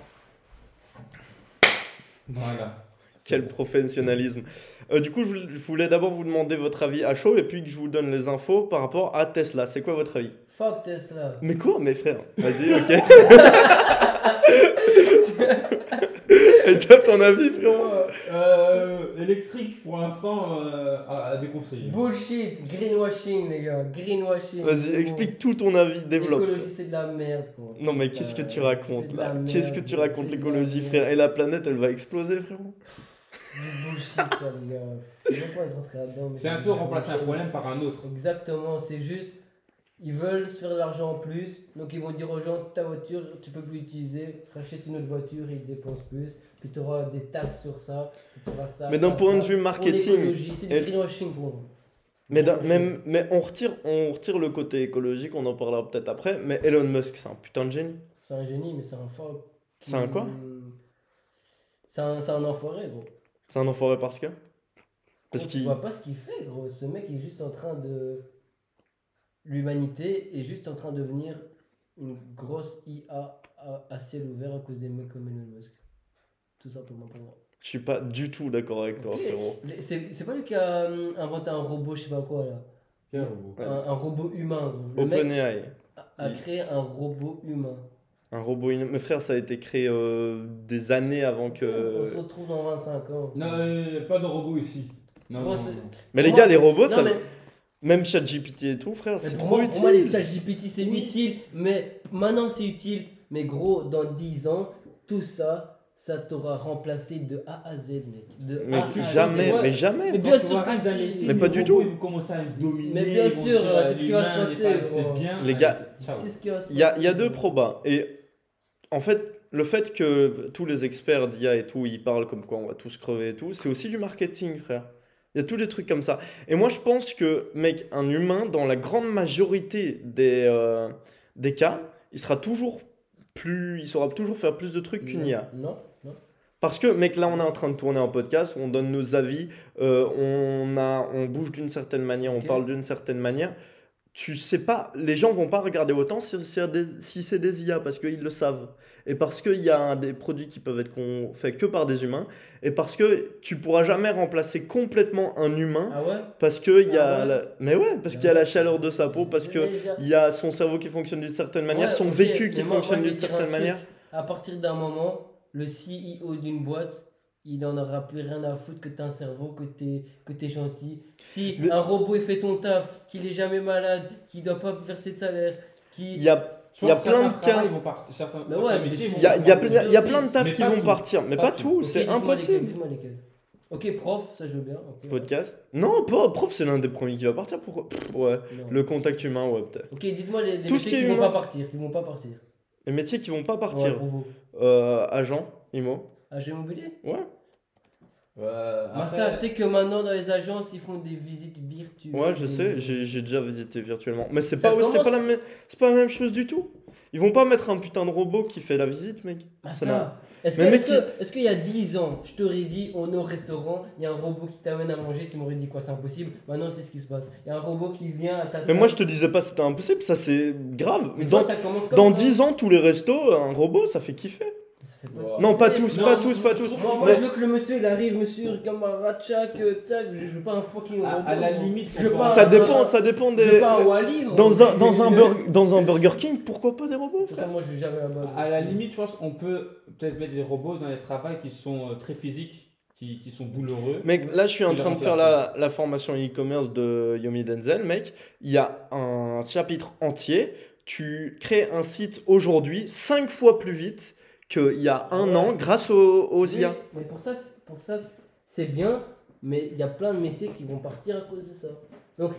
Voilà. Quel professionnalisme. Euh, du coup, je voulais- je voulais d'abord vous demander votre avis à chaud et puis que je vous donne les infos par rapport à Tesla. C'est quoi votre avis? Fuck Tesla. Mais quoi, mes frères? Vas-y, ok. et toi, ton avis, frérot Euh, électrique pour l'instant euh, à, à déconseiller. Bullshit, greenwashing, les gars. Greenwashing. Vas-y, explique tout ton avis, développe. L'écologie, c'est de la merde, quoi. Non, mais qu'est-ce que tu racontes C'est de là Qu'est-ce que tu racontes l'écologie, frère. Et la planète, elle va exploser, frérot bullshit, ça, les gars. C'est un peu remplacer un problème par un autre. Exactement, c'est juste. Ils veulent se faire de l'argent en plus, donc ils vont dire aux gens ta voiture tu peux plus l'utiliser, rachète une autre voiture et ils dépensent plus, puis tu auras des taxes sur ça, ça. Mais d'un point de vue marketing, c'est du greenwashing pour moi. Mais, même, mais on, retire, on retire le côté écologique, on en parlera peut-être après. Mais Elon Musk, c'est un putain de génie. C'est un génie, mais c'est un qui- C'est un quoi? C'est un, un enfoiré, gros. C'est un enfoiré parce que? Parce qu'il. Tu vois pas ce qu'il fait, gros. Ce mec est juste en train de. L'humanité est juste en train de devenir une grosse IA à, à ciel ouvert à cause des mecs comme Elon Musk. Tout simplement pour moi. Je suis pas du tout d'accord avec toi, frérot. C'est pas lui qui a hum, inventé un robot, je sais pas quoi là. Quel robot. Un, un robot humain. OpenAI, a, a créé un robot humain. un robot. inom- Mais frère, ça a été créé euh, des années avant On se que. retrouve dans 25 ans. Non, euh, pas de robot ici. Non, non. Mais les gars, les robots, Non, ça. mais- Même ChatGPT et tout, frère, c'est trop moi, utile. pour moi, les ChatGPT c'est Oui. utile, mais maintenant c'est utile. Mais gros, dans 10 ans, tout ça, ça t'aura remplacé de A à Z, mec. De Mais A à Z. jamais, ouais. mais jamais. Mais bien sûr que si. films, Mais pas du tout. Ils vont commencer à dominer. Mais bien sûr, dire, c'est euh, ce qui va se passer. C'est bien. Les gars, Ciao. C'est ce qui va se Il y a, passer. il y a deux probas. Et en fait, le fait que tous les experts d'IA et tout, ils parlent comme quoi on va tous crever et tout, c'est aussi du marketing, frère. Il y a tous des trucs comme ça. Et moi, je pense que, mec, un humain, dans la grande majorité des, euh, des cas, il sera toujours plus, il saura toujours faire plus de trucs qu'une IA. Non. Parce que, mec, là, on est en train de tourner un podcast, on donne nos avis, euh, on, a, on bouge d'une certaine manière, on parle d'une certaine manière. Tu sais pas, les gens vont pas regarder autant si c'est des, si c'est des IA parce qu'ils le savent. Et parce qu'il y a des produits qui peuvent être faits que par des humains. Et parce que tu pourras jamais remplacer complètement un humain. Ah ouais? Parce que il y a Ah ouais? la... Mais ouais, parce qu'il y a la chaleur de sa peau, parce que Déjà- il y a son cerveau qui fonctionne d'une certaine manière, Ouais, son vécu qui moi- fonctionne d'une certaine manière. À partir d'un moment, le CEO d'une boîte, il n'en aura plus rien à foutre que t'as un cerveau, que t'es que t'es gentil. Si Mais- un robot il fait ton taf, qu'il est jamais malade, qu'il doit pas verser de salaire, qui Il y a Il y a plein de cas. Il y a, il y a partir plein, il y a plein de tafs qui pas vont tout. partir, mais Pas pas tout. c'est impossible. dites-moi lesquels. Ok, prof, ça je veux bien. Podcast Non, pas prof, c'est l'un des premiers qui va partir. Pourquoi Pff, Ouais, Non. le contact humain, ouais, peut-être. Ok, dites-moi les, les Tout ce métiers qui qui vont humain. pas partir, qui vont pas partir. Les métiers qui vont pas Ouais, partir. Euh, agent, IMO. Agent immobilier? Ouais. Euh, Master, après- tu sais que maintenant dans les agences, ils font des visites virtuelles. Ouais, je sais, j'ai j'ai déjà visité virtuellement. Mais c'est pas, c'est commence- pas, la même- c'est pas la même chose du tout. Ils vont pas mettre un putain de robot qui fait la visite, mec. Master, est-ce est-ce que- qu'il y a 10 ans, je t'aurais dit, on est au restaurant, il y a un robot qui t'amène à manger, tu m'aurais dit quoi, c'est impossible. Maintenant, c'est ce qui se passe. Il y a un robot qui vient à ta Mais moi, je te disais pas c'était impossible, ça c'est grave. Mais Dans, toi, ça commence comme dans ça. 10 ans, tous les restos, un robot, ça fait kiffer. Ça fait pas Ouais. kiffer. Non, pas tous, Non, pas tous, je pas tous. Moi, je veux que le monsieur il arrive, monsieur euh, tchac, je je veux pas un fucking robot. à la limite, je veux on pas Ça un- dépend, ça dépend Je des. veux pas un Wally. Dans un, dans, un burg- dans un Burger King, pourquoi pas des robots ça, moi je vais jamais là-bas. À la limite, je pense qu'on peut peut-être mettre des robots dans des travaux qui sont euh, très physiques, qui, qui sont douloureux. Mec, là je suis en train de faire la, la formation e-commerce de Yomi Denzel, mec. Il y a un chapitre entier. Tu crées un site aujourd'hui 5 fois plus vite qu'il y a un Ouais. an grâce aux, aux Oui, IA. mais pour ça, c'est- pour ça c'est- bien, mais il y a plein de métiers qui vont partir à cause de ça. Donc,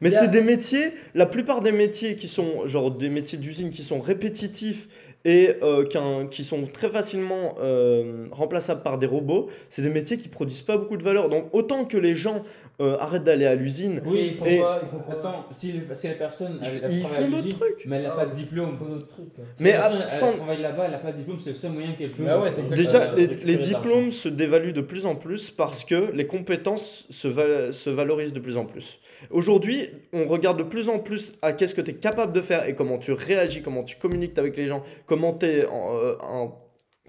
Mais a- c'est des métiers, la plupart des métiers qui sont, genre des métiers d'usine qui sont répétitifs et euh, qui sont très facilement euh, remplaçables par des robots, c'est des métiers qui produisent pas beaucoup de valeur. Donc autant que les gens euh, arrêtent d'aller à l'usine, ok, ils font et- quoi Ils font quoi Attends, si, si la personne elle- elle ils font d'autres trucs. mais elle n'a Ah, pas de Ils diplôme. font d'autres trucs. Si Mais la personne, à- elle sans- travaille là-bas, elle n'a pas de diplôme, c'est le seul moyen qu'elle peut. Bah ouais, euh, Déjà, les, diplômes se dévaluent de plus en plus parce que les compétences se, val- se valorisent de plus en plus. Aujourd'hui, on regarde de plus en plus à qu'est-ce que tu es capable de faire et comment tu réagis, comment tu communiques avec les gens, euh, en-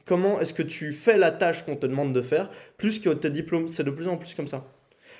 comment est-ce que tu fais la tâche qu'on te demande de faire, plus que tes diplômes. C'est de plus en plus comme ça.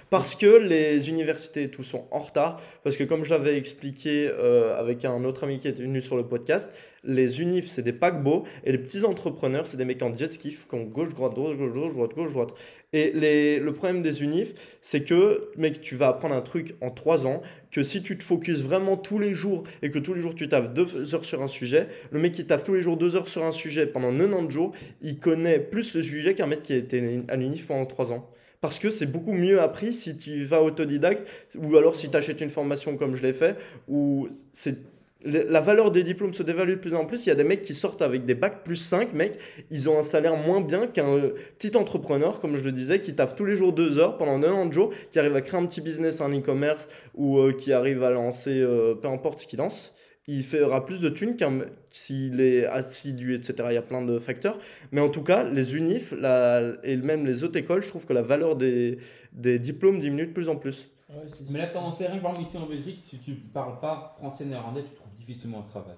Parce que les universités tout sont en retard. Parce que comme je l'avais expliqué euh, avec un autre ami qui était venu sur le podcast, les unifs, c'est des paquebots. Et les petits entrepreneurs, c'est des mecs en jet ski qui ont gauche, droite, gauche, gauche, droite, gauche, droite. Et les, le problème des unifs, c'est que, mec, tu vas apprendre un truc en 3 ans, que si tu te focuses vraiment tous les jours et que tous les jours tu taffes 2 heures sur un sujet, le mec qui taffe tous les jours 2 heures sur un sujet pendant 90 jours, il connaît plus le sujet qu'un mec qui a été à l'unif pendant 3 ans. Parce que c'est beaucoup mieux appris si tu vas autodidacte ou alors si tu achètes une formation comme je l'ai fait, où c'est la valeur des diplômes se dévalue de plus en plus. Il y a des mecs qui sortent avec des bacs plus 5, mec, ils ont un salaire moins bien qu'un euh, petit entrepreneur, comme je le disais, qui taffe tous les jours 2 heures pendant 90 jours, qui arrive à créer un petit business en e-commerce ou euh, qui arrive à lancer euh, peu importe ce qu'il lance. Il fera plus de thunes qu'un s'il est assidu, etc. Il y a plein de facteurs. Mais en tout cas, les unifs la, et même les autres écoles, je trouve que la valeur des, des diplômes diminue de plus en plus. Ouais, Mais là, comment que par exemple ici en Belgique, si tu parles pas français néerlandais, tu difficilement un travail.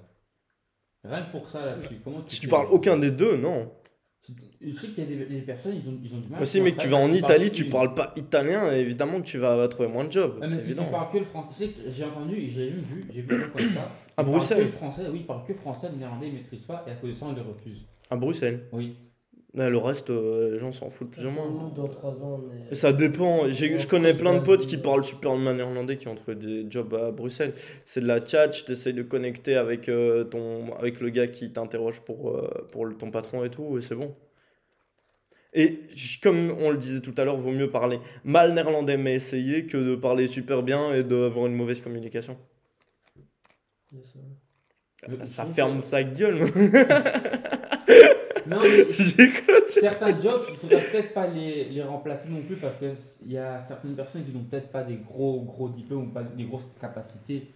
Rien que pour ça là-dessus. Comment Si tu parles aucun des deux, non. Je sais qu'il y a des, des personnes, ils ont, ils ont du mal. Aussi, un tu vas en Italie, tu parles pas italien, et évidemment que tu vas trouver moins de jobs. Ah, mais si tu évident. parles que le français, tu sais que j'ai entendu, et j'ai même vu, j'ai vu comme ça. À Bruxelles. que le français, oui, ils parlent que français, le néerlandais, ils maîtrisent pas, et à cause de ça, on les refuse. À Bruxelles. Oui. Mais le reste, euh, les gens s'en foutent plus ou moins. Nous, dans 3 ans, on est. Ça dépend. J'ai- je connais plein de potes qui parlent super bien néerlandais qui ont trouvé des jobs à Bruxelles. C'est de la chat, tu essayes de connecter avec, euh, ton, avec le gars qui t'interroge pour, euh, pour le- ton patron et tout, et c'est bon. Et comme on le disait tout à l'heure, vaut mieux parler mal néerlandais mais essayer que de parler super bien et d'avoir une mauvaise communication. ça. Ferme sa gueule. Non, mais J'écoute. certains jobs, il faudrait peut-être pas les, les remplacer non plus parce qu'il y a certaines personnes qui n'ont peut-être pas des gros gros diplômes ou pas des grosses capacités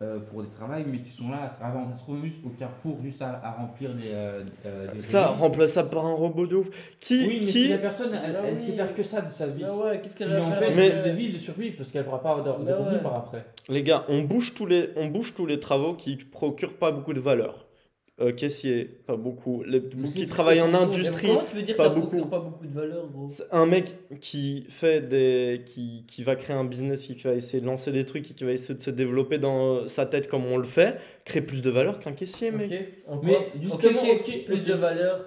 euh, pour des travails, mais qui sont là avant on se trouve juste au carrefour, juste à, à remplir les. euh, euh, des Ça, rayons. remplaçable par un robot de ouf. Qui, Oui, mais qui, si la personne, elle, Ah elle oui. sait faire que ça de sa vie. Ah ouais, qu'est-ce qu'elle va faire empêche Mais- de vivre, de survivre, parce qu'elle ne pourra pas avoir de, de revenus ouais. par après. les gars, on bouge tous les, on bouge tous les travaux qui procurent pas beaucoup de valeur. Euh, caissier, pas beaucoup. Les, qui travaillent en industrie. Comment tu veux dire pas ça procure beaucoup. pas beaucoup de valeur, gros? Un mec qui fait des, qui, qui va créer un business, qui va essayer de lancer des trucs, qui va essayer de se développer dans sa tête comme on le fait, crée plus de valeur qu'un caissier, mec. Mais justement, Ok, ok, ok, plus de valeur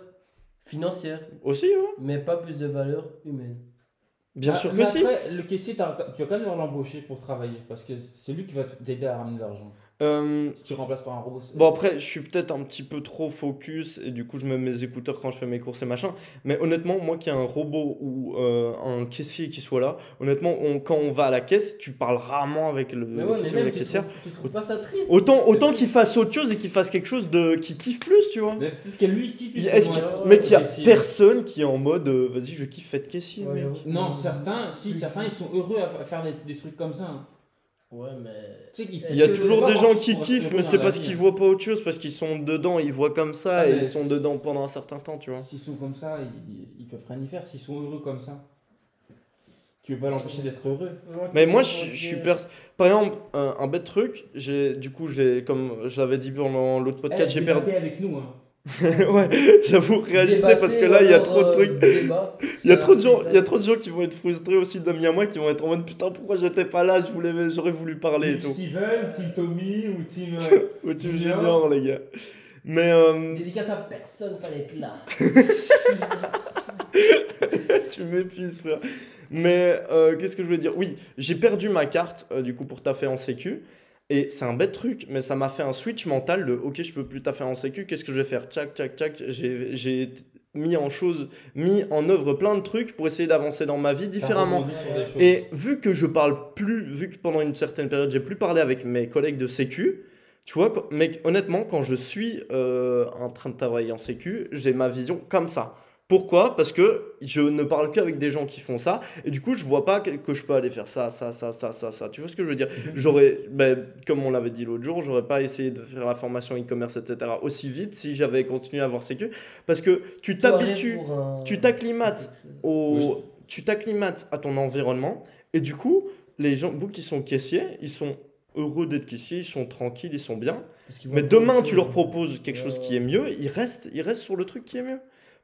financière, Aussi, ouais. mais pas plus de valeur humaine. Bien Ah, sûr que mais si. après, le caissier, t'as- tu vas quand même l'embaucher pour travailler, parce que c'est lui qui va t'aider à ramener de l'argent. Euh, Si tu remplaces par un robot, c'est- Bon après, je suis peut-être un petit peu trop focus et du coup je mets mes écouteurs quand je fais mes courses et machin. Mais honnêtement, moi qui ai un robot ou euh, un caissier qui soit là, honnêtement, on- quand on va à la caisse, tu parles rarement avec le Mais ouais, mais tu caissière. trouves, tu trouves pas ça triste Autant, autant qu'il fasse autre chose et qu'il fasse quelque chose de qui kiffe plus, tu vois. Mais peut-être que lui qui Il- qu'il- Ouais, mec, il y a caissier. personne qui est en mode euh, vas-y, je kiffe être caissier, Ouais, mec. Non, certains, si, certains, ils sont heureux à à faire des, des trucs comme ça. hein. Ouais, mais. Tu sais qu'ils- Il y a toujours des gens qui kiffent, mais c'est parce qu'ils hein. voient pas autre chose, parce qu'ils sont dedans, ils voient comme ça Ah, et ils sont dedans pendant un certain temps, tu vois. S'ils sont comme ça, ils, ils peuvent rien y faire. S'ils sont heureux comme ça, tu veux pas l'empêcher d'être heureux. Mais moi, je, je suis per... Par exemple, un, un bête truc, j'ai, du coup, j'ai, comme je l'avais dit pendant l'autre podcast, Eh, j'ai perdu. avec nous. Hein. ouais, j'avoue, réagissez parce que là, il y a trop de trucs. Il y a trop de gens, il y a trop de gens qui vont être frustrés aussi d'amis à moi qui vont être en mode putain pourquoi j'étais pas là, je voulais, j'aurais voulu parler et Team tout. Steven, Team Tommy ou Team. euh, Ou team Junior. junior les gars. Mais euh, Dédicace à personne, fallait être là. tu m'épuises frère. Mais euh, qu'est-ce que je voulais dire? Oui, j'ai perdu ma carte euh, du coup pour taffer en sécu. Et c'est un bête truc, mais ça m'a fait un switch mental de ok, je peux plus taffer en sécu, qu'est-ce que je vais faire? Tchac, tchac, tchac. J'ai mis en chose, mis en œuvre plein de trucs pour essayer d'avancer dans ma vie différemment. Et vu que je parle plus, vu que pendant une certaine période, j'ai plus parlé avec mes collègues de sécu, tu vois, mec, honnêtement, quand je suis euh, en train de travailler en sécu, j'ai ma vision comme ça. Pourquoi? Parce que je ne parle qu'avec des gens qui font ça, et du coup, je vois pas que, que je peux aller faire ça, ça, ça, ça, ça, ça. Tu vois ce que je veux dire? J'aurais, ben, comme on l'avait dit l'autre jour, j'aurais pas essayé de faire la formation e-commerce, etc. aussi vite si j'avais continué à avoir sécu, parce que tu t'habitues tu t'acclimates au, tu t'acclimates à ton environnement et du coup, les gens, vous qui sont caissiers, ils sont heureux d'être caissiers, ils sont tranquilles, ils sont bien. Mais demain, tu leur proposes quelque chose qui est mieux, ils restent, ils restent sur le truc qui est mieux.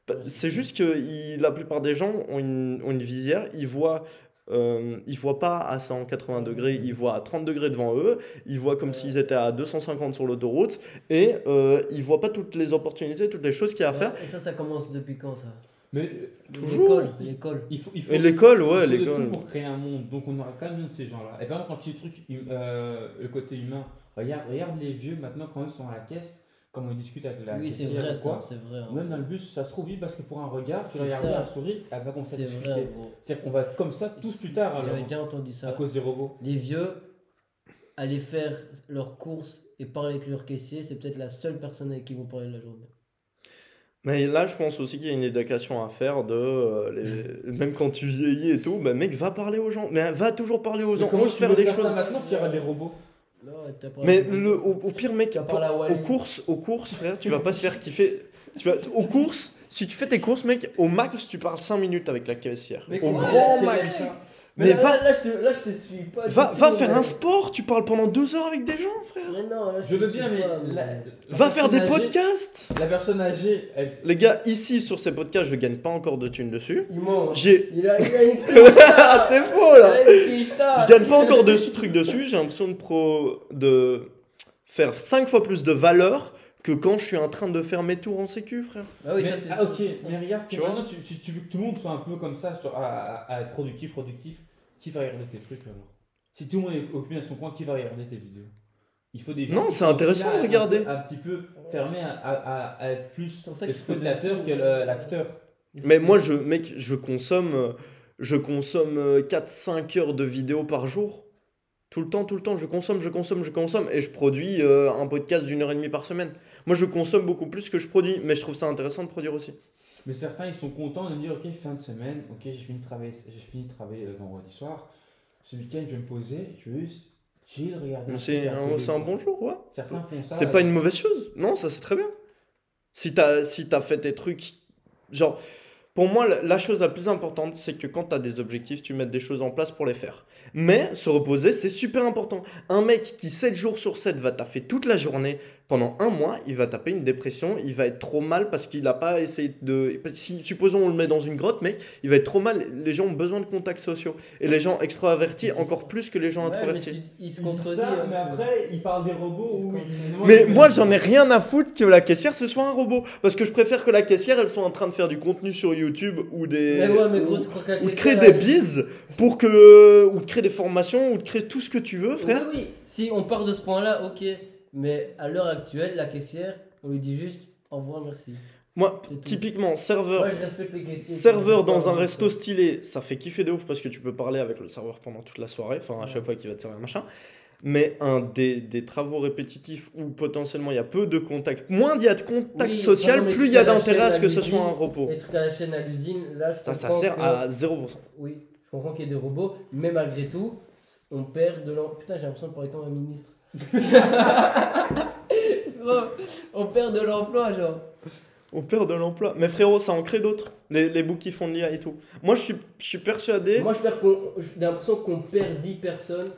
Bah, c'est juste que il- la plupart des gens ont une, ont une visière, ils voient. euh, ils voient pas à 180 degrés, ils voient à 30 degrés devant eux, ils voient comme s'ils étaient à 250 sur l'autoroute et euh, ils voient pas toutes les opportunités, toutes les choses qu'il y a à faire. Et ça, ça commence depuis quand ça? Mais euh, Toujours. L'école, l'école. il faut. Il faut Et l'école, ouais, l'école. tout pour créer un monde. Donc on aura quand même de ces gens-là. Et par exemple, quand tu truc, euh, le côté humain, regarde, regarde les vieux maintenant quand ils sont à la caisse, comment ils discutent avec la Oui, c'est vrai ça, quoi. c'est vrai. hein. Même dans le bus, ça se trouve vite parce que pour un regard, tu regardes ça. un sourire, elle va commencer à C'est discuter. vrai, gros. C'est-à-dire qu'on va être comme ça tous plus tard alors, J'avais déjà entendu à ça. cause des robots. Les vieux aller faire leurs courses et parler avec leur caissier, c'est peut-être la seule personne avec qui ils vont parler la journée. Mais là, je pense aussi qu'il y a une éducation à faire de. euh, les- Même quand tu vieillis et tout, bah mec, va parler aux gens. Mais va toujours parler aux Mais gens. comment Ose tu faire des faire ça choses. maintenant s'il y aura des robots? Mais le, au, au pire, mec, pour- aux courses, aux courses, frère, tu vas pas te faire kiffer. Tu vas, aux courses, si tu fais tes courses, mec, au max, tu parles 5 minutes avec la caissière. Mais au grand max. Mais là, va, là, là, je te, là, je te suis pas. va, du va tout, faire mais- un sport, tu parles pendant 2 heures avec des gens, frère. Mais non, là, Je te veux suis bien, mais. pas, la- mais- la Va faire des âgée- podcasts. La personne âgée, elle. Les gars, ici, sur ces podcasts, je gagne pas encore de thunes dessus. Il ment. hein. J'ai. Il a, il a une c'est faux là! Je gagne pas encore de ce truc dessus, j'ai l'impression de, pro... de faire 5 fois plus de valeur que quand je suis en train de faire mes tours en sécu, frère. Ah oui, mais, ça c'est ah, ok, mais regarde, Tu tu vois maintenant tu, tu, tu veux que tout le monde soit un peu comme ça, genre, à, à- à être productif, productif. Qui va regarder tes trucs alors Si tout le monde est occupé à son coin, qui va regarder tes vidéos? Il faut des gens Non, c'est intéressant de un regarder. peu- Un, petit peu fermés à, à, à- à être plus C'est pour ça qu'il le spectateur que le- l'acteur. Mais moi, je, mec, je consomme, euh, je consomme 4-5 heures de vidéos par jour. Tout le temps, tout le temps, je consomme, je consomme, je consomme. Et je produis euh, un podcast d'une heure et demie par semaine. Moi, je consomme beaucoup plus que je produis. Mais je trouve ça intéressant de produire aussi. Mais certains, ils sont contents de dire, ok, fin de semaine, ok, j'ai fini de travailler, j'ai fini de travailler euh, vendredi soir. Ce week-end, je vais me poser, je vais juste chill, regarder. C'est un, un quoi. bonjour, ouais. Certains font ça. C'est pas une mauvaise chose. Non, ça c'est très bien. Si t'as si fait tes trucs. Genre, pour moi, la, la chose la plus importante, c'est que quand t'as des objectifs, tu mettes des choses en place pour les faire. Mais se reposer, c'est super important. Un mec qui 7 jours sur 7 va taffer toute la journée pendant un mois, il va taper une dépression, il va être trop mal parce qu'il n'a pas essayé de. Si, supposons on le met dans une grotte, mec, il va être trop mal. Les gens ont besoin de contacts sociaux. Et les gens extravertis, encore plus que les gens Ouais, mais introvertis. tu- il se contredit. ça, hein, mais après, il parle des robots ou Mais moi, j'en ai rien à foutre que la caissière ce soit un robot. Parce que je préfère que la caissière, elle soit en train de faire du contenu sur YouTube ou des. Mais ouais, mais ou- gros, tu crois que la ou de créer des bises pour que. ou de créer des formations ou de créer tout ce que tu veux, frère. Oui, oui. Si on part de ce point-là, ok. Mais à l'heure actuelle, la caissière, on lui dit juste au revoir, merci. Moi, typiquement, serveur. Moi, je. Serveur dans un resto stylé, ça fait kiffer de ouf parce que tu peux parler avec le serveur pendant toute la soirée, enfin à chaque fois qu'il va te servir machin. Mais un des, des travaux répétitifs où potentiellement il y a peu de contact, moins il y a de contact Oui, social, plus il y a d'intérêt à ce que ce soit un repos. Les trucs à la chaîne à l'usine, là, je Ça, ça sert que- à 0%. Oui, je comprends qu'il y ait des robots, mais malgré tout, on perd de l'emploi. Putain, j'ai l'impression de parler comme un ministre. On perd de l'emploi, genre. On perd de l'emploi. Mais frérot, ça en crée d'autres. Les, les boucs qui font de l'IA et tout. Moi, je suis, je suis persuadé. Moi, je perds qu'on- j'ai l'impression qu'on perd 10 personnes.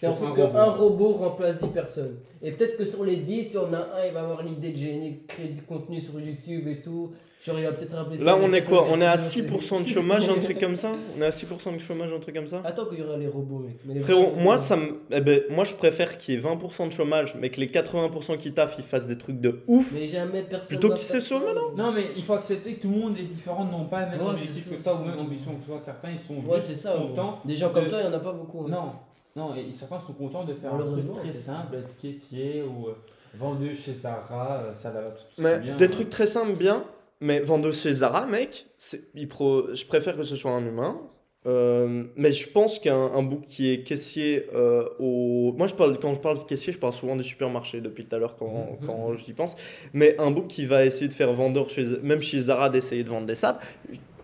J'ai l'impression un qu'un robot remplace 10 personnes. Et peut-être que sur les 10, il y en a un, il va avoir l'idée de de créer du contenu sur YouTube et tout. Genre, il va peut-être ça Là, on est quoi On est à virtuels, 6% de chômage, un truc comme ça On est à 6% de chômage, un truc comme ça Attends qu'il y aura les robots, mec. Mais les Frérot, moi, robots, ça me... eh ben, moi, je préfère qu'il y ait 20% de chômage, mais que les 80% qui taffent, ils fassent des trucs de ouf. Mais jamais personne. Plutôt va qu'il faire se ça. maintenant. Non, mais il faut accepter que tout le monde est différent, n'ont pas la même Ouais, objectif que toi ou même ambition que toi. Certains, ils sont Ouais, c'est ça. contents. Des gens comme de- toi, il y en a pas beaucoup. hein. Non, non, et certains sont contents de faire un truc très simple, être caissier ou euh, vendu chez Zara, euh, ça va tout Mais bien. des hein. trucs très simples, bien. Mais vendre chez Zara, mec, c'est- il pro... je préfère que ce soit un humain. Euh, mais je pense qu'un un bouc qui est caissier euh, au. Moi, je parle, quand je parle de caissier, je parle souvent des supermarchés depuis tout à l'heure quand, Mhm. quand j'y pense. Mais un bouc qui va essayer de faire vendeur, chez, même chez Zara, d'essayer de vendre des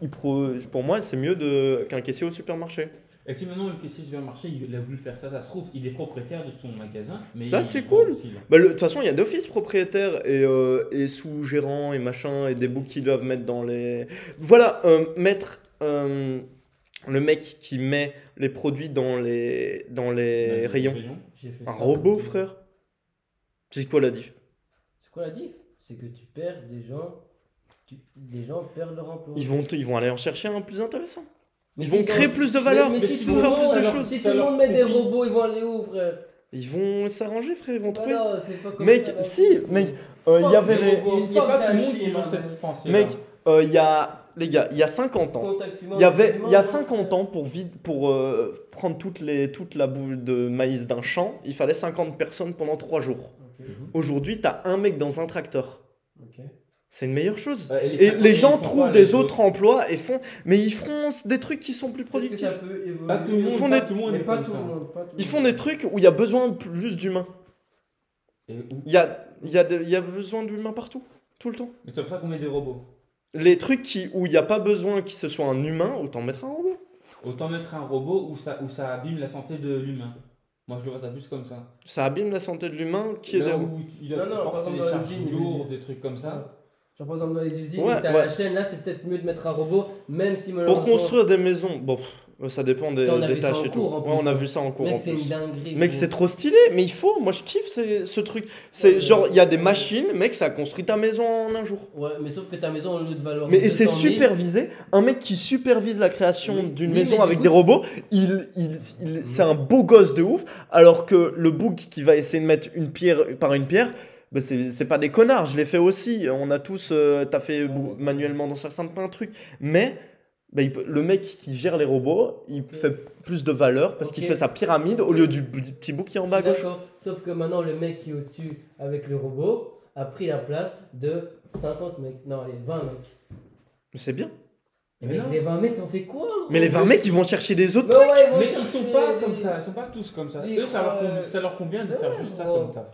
il pro... pour moi, c'est mieux de... qu'un caissier au supermarché. Et si maintenant le caissier du supermarché, il a voulu faire ça, ça se trouve, il est propriétaire de son magasin. Mais Ça, c'est cool. Bah, le- de toute façon, il y a d'office propriétaires et, euh, et sous-gérants et machin, et des boucs qui doivent mettre dans les. Voilà, euh, mettre euh, le mec qui met les produits dans les, dans les Dans rayons. Fait Un ça. robot, frère C'est quoi la diff? C'est quoi la diff? C'est que tu perds des gens. tu- Des gens perdent leur emploi. ils vont, ils vont aller en chercher un plus intéressant. Mais ils vont créer plus de valeur, Mais, si ils tout vont le faire monde, plus de alors, choses. si tout le monde met des robots, ils vont aller où, frère Ils vont s'arranger, frère, ils vont Bah trouver. non, c'est pas comme Mec, ça, si, mec, euh, il y avait les Il n'y a pas tout le monde qui veut cette pensée. Mec, euh, il y a. Les gars, il y a 50 ans. Il y, avait, il y a humain, 50 ans, pour, vide, pour euh, prendre toutes les, toute la boue de maïs d'un champ, il fallait 50 personnes pendant 3 jours. Aujourd'hui, tu as un mec dans un tracteur. ok. C'est une meilleure chose. Et les gens trouvent des autres emplois et font. Mais ils feront des trucs qui sont plus que productifs. ça peut évoluer. Pas tout le monde, font pas des- tout le monde Mais est pas comme tout ça. le monde. pas tout le Ils font des trucs où il y a besoin de plus d'humains. Il y a, il y, a de- y a besoin d'humains partout, tout le temps. Mais c'est pour ça qu'on met des robots. Les trucs qui, où il n'y a pas besoin que ce soit un humain, autant mettre un robot. Autant mettre un robot où ça, où ça abîme la santé de l'humain. Moi je le vois ça plus comme ça. Ça abîme la santé de l'humain qui est Là des où il doit Non, non, par porter exemple, des dans charges lourdes, des trucs comme ça. Genre par exemple dans les usines, Ouais, t'as ouais. la chaîne, là c'est peut-être mieux de mettre un robot, même si Pour construire des maisons, bon, pff, ça dépend des, Putain, on a des vu ça tâches en et tout. Ouais, on a hein. vu ça en cours Mec en c'est plus. dinguerie. Mec, c'est trop stylé, mais il faut, moi je kiffe ce truc. C'est genre, il y a des machines, mec, ça construit ta maison en un jour. Ouais, mais sauf que ta maison au lieu de valoir Mais c'est 200 000, supervisé. Un mec qui supervise la création Oui, d'une oui, maison avec coup- des robots, il, il, il- c'est un beau gosse de ouf, alors que le bouc qui va essayer de mettre une pierre par une pierre, bah c'est pas des connards, je l'ai fait aussi. On a tous, euh, t'as fait bou- manuellement dans certains trucs, mais bah, il le mec qui gère les robots, il fait plus de valeur parce qu'il fait sa pyramide au lieu du, du petit bouc qui est en bas à gauche. D'accord. Sauf que maintenant le mec qui est au-dessus avec le robot a pris la place de 50 mecs. Non, allez, 20 mecs. Mais c'est bien. Mais, les 20 mecs, t'en fais quoi Mais les 20 mecs, ils vont chercher des autres Mais trucs. ouais, vont Mais ils sont pas des- comme ça, ils sont pas tous comme ça. des Eux, ça leur, croix, convient, euh, ça leur convient de faire ouais, juste ça comme taf.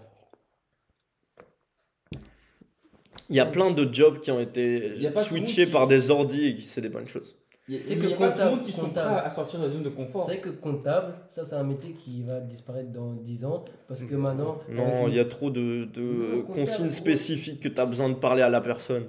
Il y a plein de jobs qui ont été switchés qui- par des ordis et qui c'est des bonnes choses. Il y a, C'est que y a comptable- monde qui sont comptable. prêts à sortir de la zone de confort. C'est que comptable, ça c'est un métier qui va disparaître dans 10 ans parce que maintenant. Non, il y a trop de, de Non, comptable, consignes spécifiques que tu as besoin de parler à la personne.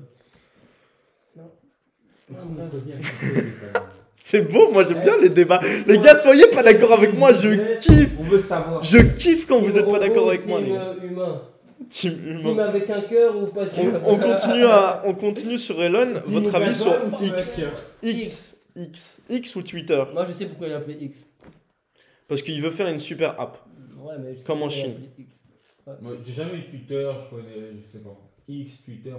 C'est beau, moi j'aime bien les débats. Les gars, soyez pas d'accord avec moi, je kiffe. On veut savoir. Je kiffe quand vous êtes pas d'accord avec moi, les gars. humain. Team humain. Team avec un cœur ou pas On, continue à, on continue sur Elon. Team Votre avis sur X, X, X, X ou Twitter? Moi je sais pourquoi il a appelé X. Parce qu'il veut faire une super app. Ouais, mais je sais Comme en Chine. Moi, J'ai jamais eu Twitter, je connais, je sais pas. X, Twitter.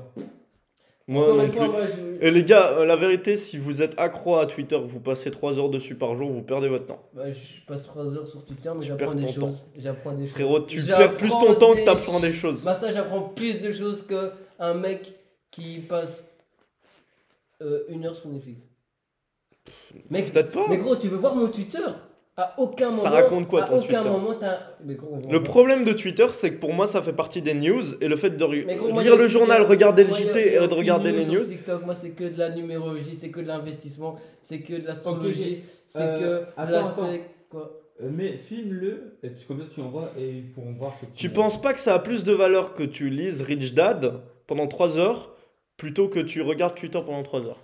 Moi non fois, plus. moi je. Et les gars, euh, la vérité, si vous êtes accro à Twitter, vous passez 3 heures dessus par jour, vous perdez votre temps. Bah, je passe 3 heures sur Twitter, mais j'apprends des choses. J'apprends des choses. Frérot, tu perds plus ton temps que t'apprends des choses. Bah, ça, j'apprends plus de choses qu'un mec qui passe euh, une heure sur Netflix. Mec, Peut-être pas. mais gros, tu veux voir mon Twitter? À aucun Ça moment. raconte quoi, à ton aucun Twitter moment, t'as. Mais gros, on va Le problème de Twitter, c'est que pour moi, ça fait partie des news. Et le fait de re- Mais gros, moi, lire a- le journal, regarder le moi, y a- JT y a et de aucune regarder les sur news. TikTok, moi, c'est que de la numérologie, c'est que de l'investissement, c'est que de l'astrologie, c'est Euh, que. attends, la attends. sec- Quoi Euh, mais filme-le, et tu, comme ça tu envoies et ils pourront voir ce que Tu penses pas que ça a plus de valeur que tu lises Rich Dad pendant 3 heures plutôt que tu regardes Twitter pendant 3 heures?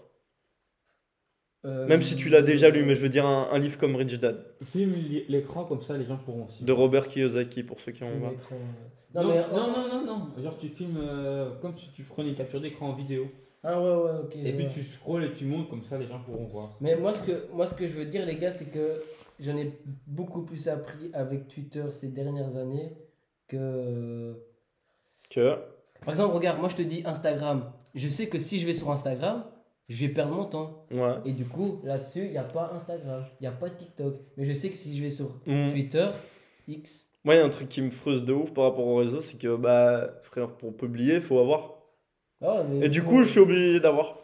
Euh, Même si tu l'as déjà lu, mais je veux dire un, un livre comme Rich Dad Filme l'écran comme ça les gens pourront aussi. de Robert Kiyosaki pour ceux qui ont d'écran, ouais. Non, Non, mais. tu- non, non, non, non. Genre tu filmes euh, comme si tu prenais une capture d'écran en vidéo. Ah ouais, ouais, ok. Et puis tu scrolles et tu montes comme ça les gens pourront voir. Mais moi ce, que, moi, ce que je veux dire, les gars, c'est que j'en ai beaucoup plus appris avec Twitter ces dernières années que. Que Par exemple, regarde, moi je te dis Instagram. Je sais que si je vais sur Instagram, je vais perdre mon temps. Ouais. Et du coup, là-dessus, il n'y a pas Instagram, il n'y a pas TikTok. Mais je sais que si je vais sur Mm. Twitter, X. Moi, il y a un truc qui me frustre de ouf par rapport au réseau, c'est que, bah, frère, pour publier, il faut avoir. Ah ouais, mais Et du coup, je suis obligé d'avoir.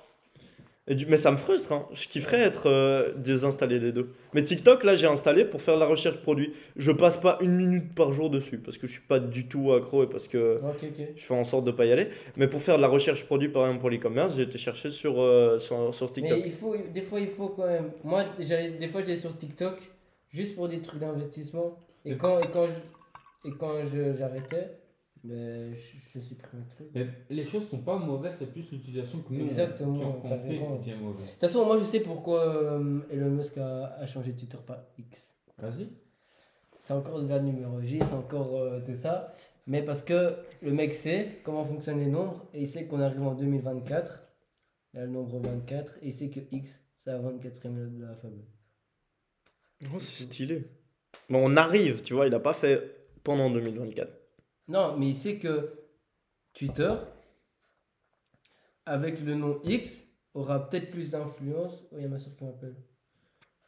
Et du... Mais ça me frustre, hein. Je kifferais être euh, désinstallé des deux. Mais TikTok, là, j'ai installé pour faire la recherche produit. Je passe pas une minute par jour dessus parce que je suis pas du tout accro et parce que je fais en sorte de pas y aller. Mais pour faire de la recherche produit, par exemple, pour l'e-commerce, j'ai été chercher sur, euh, sur, sur TikTok. Mais il faut, des fois, il faut quand même. Moi, des fois, j'allais sur TikTok juste pour des trucs d'investissement. Et quand, et quand, je, et quand j'arrêtais, ben, je, je supprimais le truc. Mais les choses sont pas mauvaises, c'est plus l'utilisation que nous on- Exactement, qui en- qu'on t'as fait raison. qui devient mauvais. De toute façon, moi, je sais pourquoi euh, Elon Musk a, a changé Twitter par X. Vas-y. C'est encore de la numérologie, c'est encore euh, tout ça. Mais parce que le mec sait comment fonctionnent les nombres et il sait qu'on arrive en 2024. Il a le nombre 24 et il sait que X, c'est la 24e lettre de l'alphabet. Oh, c'est stylé. Bon, on arrive, tu vois, il a pas fait pendant 2024. Non, mais il sait que Twitter, avec le nom X, aura peut-être plus d'influence. Oh, il y a ma soeur qui m'appelle.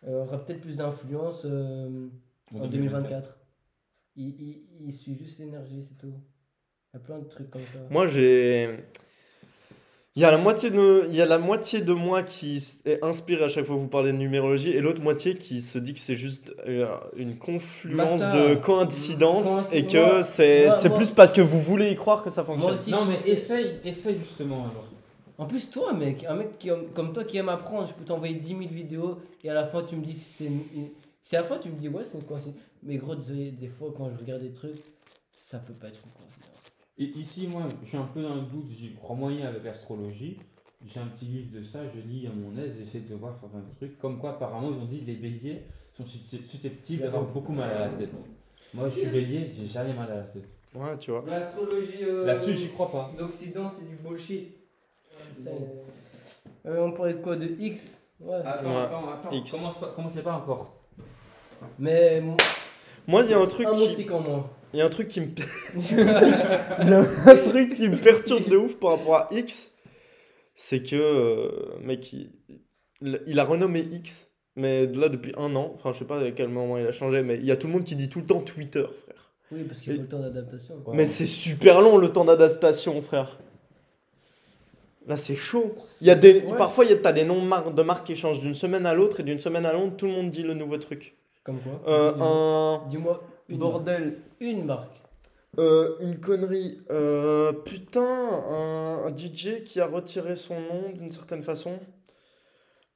Euh, aura peut-être plus d'influence euh, en 2024. Il, il, il suit juste l'énergie, c'est tout. Il y a plein de trucs comme ça. Moi, j'ai. Il y, a la moitié de... il y a la moitié de moi qui est inspiré à chaque fois que vous parlez de numérologie et l'autre moitié qui se dit que c'est juste euh, une confluence Basta. de coïncidences Coïncidence. et que c'est plus parce que vous voulez y croire que ça fonctionne. Moi aussi, non mais essaye, essaye justement alors. En plus, toi, mec, un mec qui, comme toi qui aime apprendre, je peux t'envoyer 10 000 vidéos et à la fin, tu me dis si c'est Si à la fin, tu me dis ouais, c'est une coïncidence. Mais gros, désolé, des fois, quand je regarde des trucs, ça peut pas être une coïncidence. Et ici, moi, je suis un peu dans le doute, j'y crois moyen avec l'astrologie. J'ai un petit livre de ça, je lis à mon aise, j'essaie de voir certains trucs. Comme quoi, apparemment, ils ont dit que les béliers sont suscept- susceptibles d'avoir beaucoup mal à la tête. Moi, je suis bélier, j'ai jamais mal à la tête. Ouais, tu vois. L'astrologie Là-dessus, j'y crois pas. d'Occident, c'est du bullshit. Euh, on parlait de quoi De X? Ouais. Attends, Ouais. attends, attends. X. Commence pas, commencez pas encore? Mais Moi, il y a un truc un qui. moustique en moins. Il y a un truc qui me. Il y a un truc qui me perturbe de ouf par rapport à X. C'est que, euh, mec, il, il a renommé X, mais là depuis un an. Enfin, je sais pas à quel moment il a changé, mais il y a tout le monde qui dit tout le temps Twitter, frère. Oui, parce qu'il faut le temps d'adaptation. Ouais. Mais c'est super long le temps d'adaptation, frère. Là, c'est chaud. Il y a des, Ouais. Parfois, il y a, t'as des noms de mar- de marques qui changent d'une semaine à l'autre, et d'une semaine à l'autre, tout le monde dit le nouveau truc. Comme quoi Euh, Dis-moi. un Dis-moi une bordel. marque. Une marque. Euh, une connerie. Euh, putain, un, un DJ qui a retiré son nom d'une certaine façon.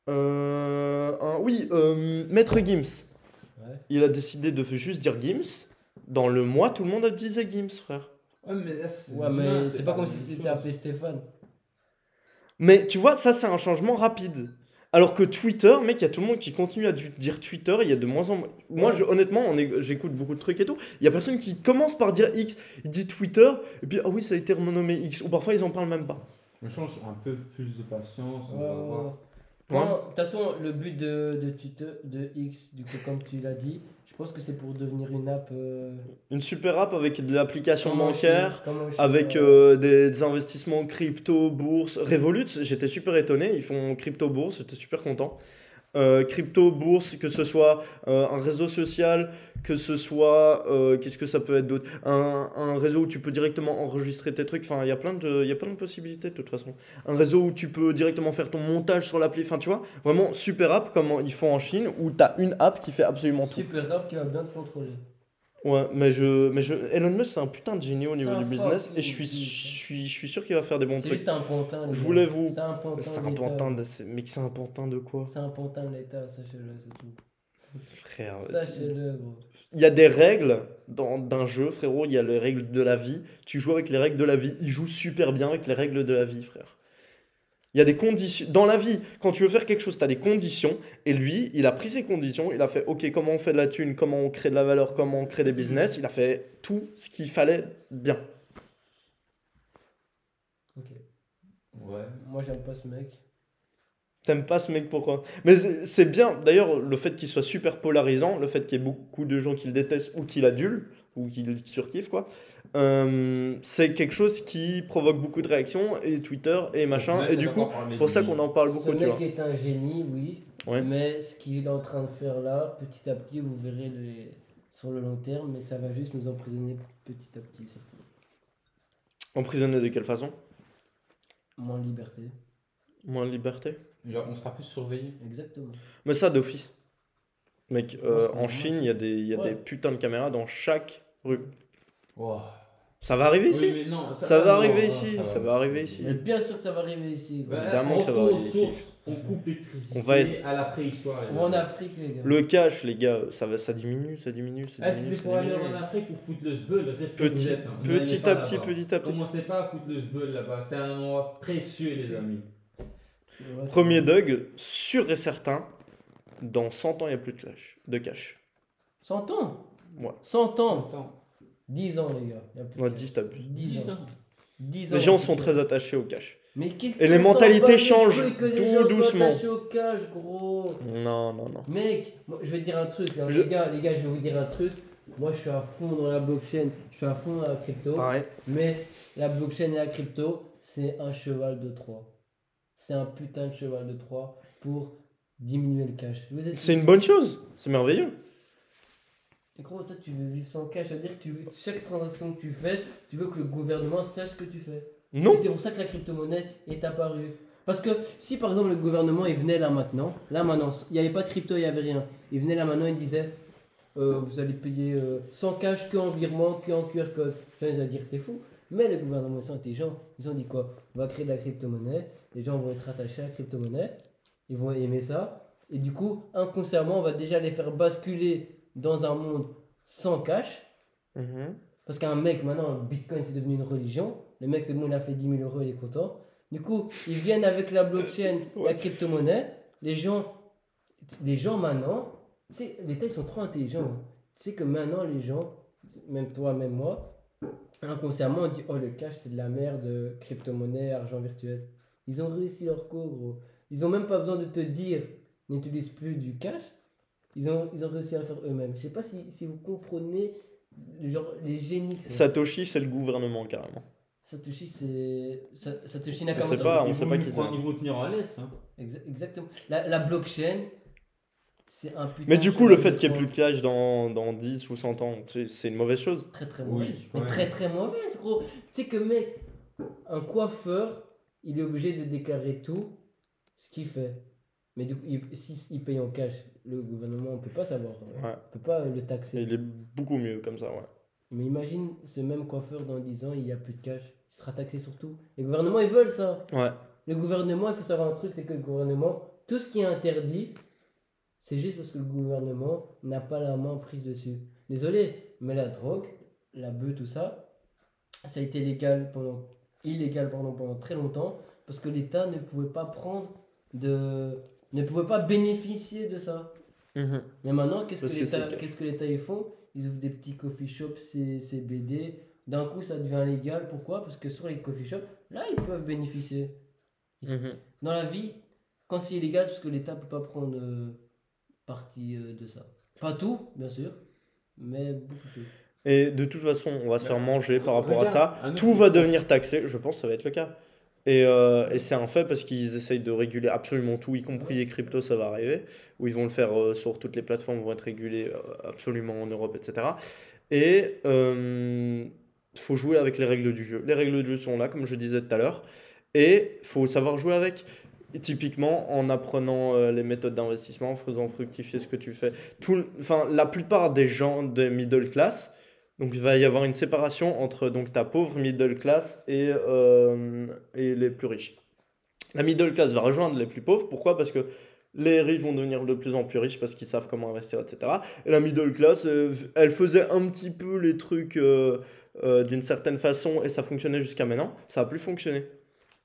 Euh, un- oui, euh, Maître Gims. Ouais. Il a décidé de juste dire Gims. Dans le mois, tout le monde disait Gims, frère. Ouais, mais là, c'est Ouais, pas comme si c'était appelé Stéphane. Mais tu vois, ça, c'est un changement rapide. Alors que Twitter, mec, il y a tout le monde qui continue à dire Twitter. Il y a de moins en moins. Moi, je- honnêtement, on est- j'écoute beaucoup de trucs et tout. Il y a personne qui commence par dire X. Il dit Twitter, et puis, ah oui, ça a été renommé X. Ou parfois, ils en parlent même pas. Mais je pense un peu plus de patience. Ouais, De toute façon, le but de, de Twitter, de X, du coup, comme tu l'as dit, je pense que c'est pour devenir une app. euh, Une super app avec de l'application bancaire. Avec euh, des, des investissements crypto, bourse, Revolut, j'étais super étonné, ils font crypto bourse, j'étais super content. Euh, crypto bourse, que ce soit euh, un réseau social, que ce soit euh, qu'est-ce que ça peut être d'autre, un, un réseau où tu peux directement enregistrer tes trucs. Enfin, il y a plein de possibilités de toute façon. Un réseau où tu peux directement faire ton montage sur l'appli. Enfin, tu vois, vraiment super app comme ils font en Chine où tu as une app qui fait absolument tout. Super app qui va bien te contrôler. Ouais, mais je, mais je, Elon Musk c'est un putain de génie au niveau C'est du business et je suis, je suis, je suis sûr qu'il va faire des bons C'est trucs. juste un pantin. Je voulais vous- C'est un pantin. C'est un pantin de, c'est- mais c'est un pantin de quoi, C'est un pantin de l'État, sachez-le, c'est tout. frère Sachez-le, gros. Il y a des règles dans d'un jeu, frérot. Il y a les règles de la vie. Tu joues avec les règles de la vie. Il joue super bien avec les règles de la vie, frère. Il y a des conditions. Dans la vie, quand tu veux faire quelque chose, tu as des conditions. Et lui, il a pris ses conditions. Il a fait OK, comment on fait de la thune, comment on crée de la valeur, comment on crée des business. Il a fait tout ce qu'il fallait bien. Ok. Ouais. Moi, j'aime pas ce mec. T'aimes pas ce mec pourquoi? Mais c'est bien, d'ailleurs, le fait qu'il soit super polarisant, le fait qu'il y ait beaucoup de gens qui le détestent ou qui l'adulent, ou qui le surkiffent, quoi, euh, c'est quelque chose qui provoque beaucoup de réactions, et Twitter, et machin, Là, et du coup, pour ça qu'on en parle Ce beaucoup, tu mec vois. est un génie, oui. Ouais. Mais ce qu'il est en train de faire là, petit à petit, vous verrez les... sur le long terme, mais ça va juste nous emprisonner petit à petit, surtout. Emprisonné de quelle façon? Moins de liberté. Moins de liberté? Genre, on sera plus surveillé. Exactement. Mais ça, d'office. Mec, euh, en. Chine, il y a, des, il y a Ouais. des putains de caméras dans chaque rue. Wow. Ça va arriver ici Oui, mais non, Ça va arriver non, ici, ça va arriver ici. Mais bien sûr que ça va arriver ici. Ouais, Évidemment que ça va arriver ici. On coupe l'électricité On va être- à la préhistoire. Ou en. Afrique, les gars. Le cash, les gars, ça, va, ça diminue, ça diminue, ça Ah, si diminue. c'est pour aller en Afrique ou foutre le sbeul, restez où vous Petit, êtes, hein. Petit à petit, petit à petit. Commencez pas à foutre le sbeul là-bas. C'est un endroit précieux, les amis. Premier Doug, sûr et certain, dans 100 ans, il n'y a plus de cash. De cash. 100 ans? Ouais. 100 ans? Attends. 10 ans, les gars. Y a plus Ouais, de- 10 t'abuses. 10 10 ans. ans. 10 ans. Les gens sont très attachés au cash. Mais qu'est-ce Et qu'on les mentalités changent que les tout doucement. attachés au cash, gros. Non, non, non. Mec, moi, je vais te dire un truc, hein. Je- les, gars, les gars, je vais vous dire un truc. Moi, je suis à fond dans la blockchain, je suis à fond dans la crypto. Pareil. Mais la blockchain et la crypto, c'est un cheval de Troie. C'est un putain de cheval de Troie pour diminuer le cash. Vous êtes C'est une bonne chose. C'est merveilleux. Et gros, toi, tu veux vivre sans cash, ça veut dire que tu veux, chaque transaction que tu fais, tu veux que le gouvernement sache ce que tu fais. Non. C'est pour ça que la crypto-monnaie est apparue. Parce que si par exemple le gouvernement il venait là maintenant, là maintenant, il n'y avait pas de crypto, il n'y avait rien. Il venait là maintenant, il disait euh, vous allez payer euh, sans cash, que en virement, que en QR code. Les gens ils allaient dire t'es fou. Mais le gouvernement sont intelligents. Ils ont dit quoi? On va créer de la crypto-monnaie, les gens vont être attachés à la crypto-monnaie, ils vont aimer ça. Et du coup, inconsciemment, on va déjà les faire basculer dans un monde sans cash. Mhm. Parce qu'un mec, maintenant, Bitcoin, c'est devenu une religion. Le mec, c'est bon, il a fait 10 000 euros, il est content. Du coup, ils viennent avec la blockchain, la crypto-monnaie. Les gens, les gens maintenant, tu sais, les ils sont trop intelligents. Tu sais que maintenant, les gens, même toi, même moi, inconsciemment, on dit Oh, le cash, c'est de la merde, crypto-monnaie, argent virtuel. Ils ont réussi leur coup, gros. Ils ont même pas besoin de te dire N'utilise plus du cash. Ils ont, ils ont réussi à le faire eux-mêmes. Je sais pas si, si vous comprenez genre, les génies que c'est. Satoshi, c'est le gouvernement carrément. Satoshi, c'est. Sa- Satoshi On Nakamoto. sait pas, on sait pas qui c'est. Ils vont tenir en laisse. Hein. Exa- exactement. La, la blockchain, c'est un putain Mais du coup, le fait qu'il n'y ait plus de cash dans, dans 10 ou 100 ans, tu sais, c'est une mauvaise chose. Très très Oui, mauvaise. Mais ouais. très très mauvaise, gros. Tu sais que, mec, un coiffeur, il est obligé de déclarer tout ce qu'il fait. Mais du coup, il- s'il paye en cash, le gouvernement, on peut pas savoir. On Ouais. peut pas le Et taxer. il est beaucoup mieux comme ça, ouais. Mais imagine ce même coiffeur dans 10 ans, il n'y a plus de cash. Il sera taxé sur tout. Les gouvernements, ils veulent ça. Ouais. Le gouvernement, il faut savoir un truc, c'est que le gouvernement, tout ce qui est interdit, c'est juste parce que le gouvernement n'a pas la main prise dessus. Désolé, mais la drogue, la bœuf, tout ça, ça a été légal pendant, illégal pardon, pendant très longtemps parce que l'État ne pouvait pas prendre de. Ne pouvait pas bénéficier de ça. Mhm. Mais maintenant, qu'est-ce que que qu'est-ce que l'État ils font? Ils ouvrent des petits coffee shops, CBD. D'un coup, ça devient légal. Pourquoi? Parce que sur les coffee shops, là, ils peuvent bénéficier. Mhm. Dans la vie, quand c'est illégal, c'est parce que l'État peut pas prendre euh, partie euh, de ça. Pas tout, bien sûr, mais beaucoup plus. Et de toute façon, on va se faire manger par rapport à ça. Tout va devenir taxé, je pense que ça va être le cas. Et, euh, et c'est un fait parce qu'ils essayent de réguler absolument tout, y compris les cryptos, ça va arriver. Où ils vont le faire euh, sur toutes les plateformes, vont être régulés euh, absolument en Europe, etc. Et il faut jouer avec les règles du jeu. Les règles du jeu sont là, comme je disais tout à l'heure. Et il faut savoir jouer avec. Typiquement, en apprenant les méthodes d'investissement, en faisant fructifier ce que tu fais. Tout, la plupart des gens des middle class, donc il va y avoir une séparation entre ta pauvre middle class et, euh, et les plus riches. La middle class va rejoindre les plus pauvres. Pourquoi? Parce que les riches vont devenir de plus en plus riches parce qu'ils savent comment investir, etc. Et la middle class, euh, elle faisait un petit peu les trucs euh, d'une certaine façon et ça fonctionnait jusqu'à maintenant. Ça va plus fonctionner.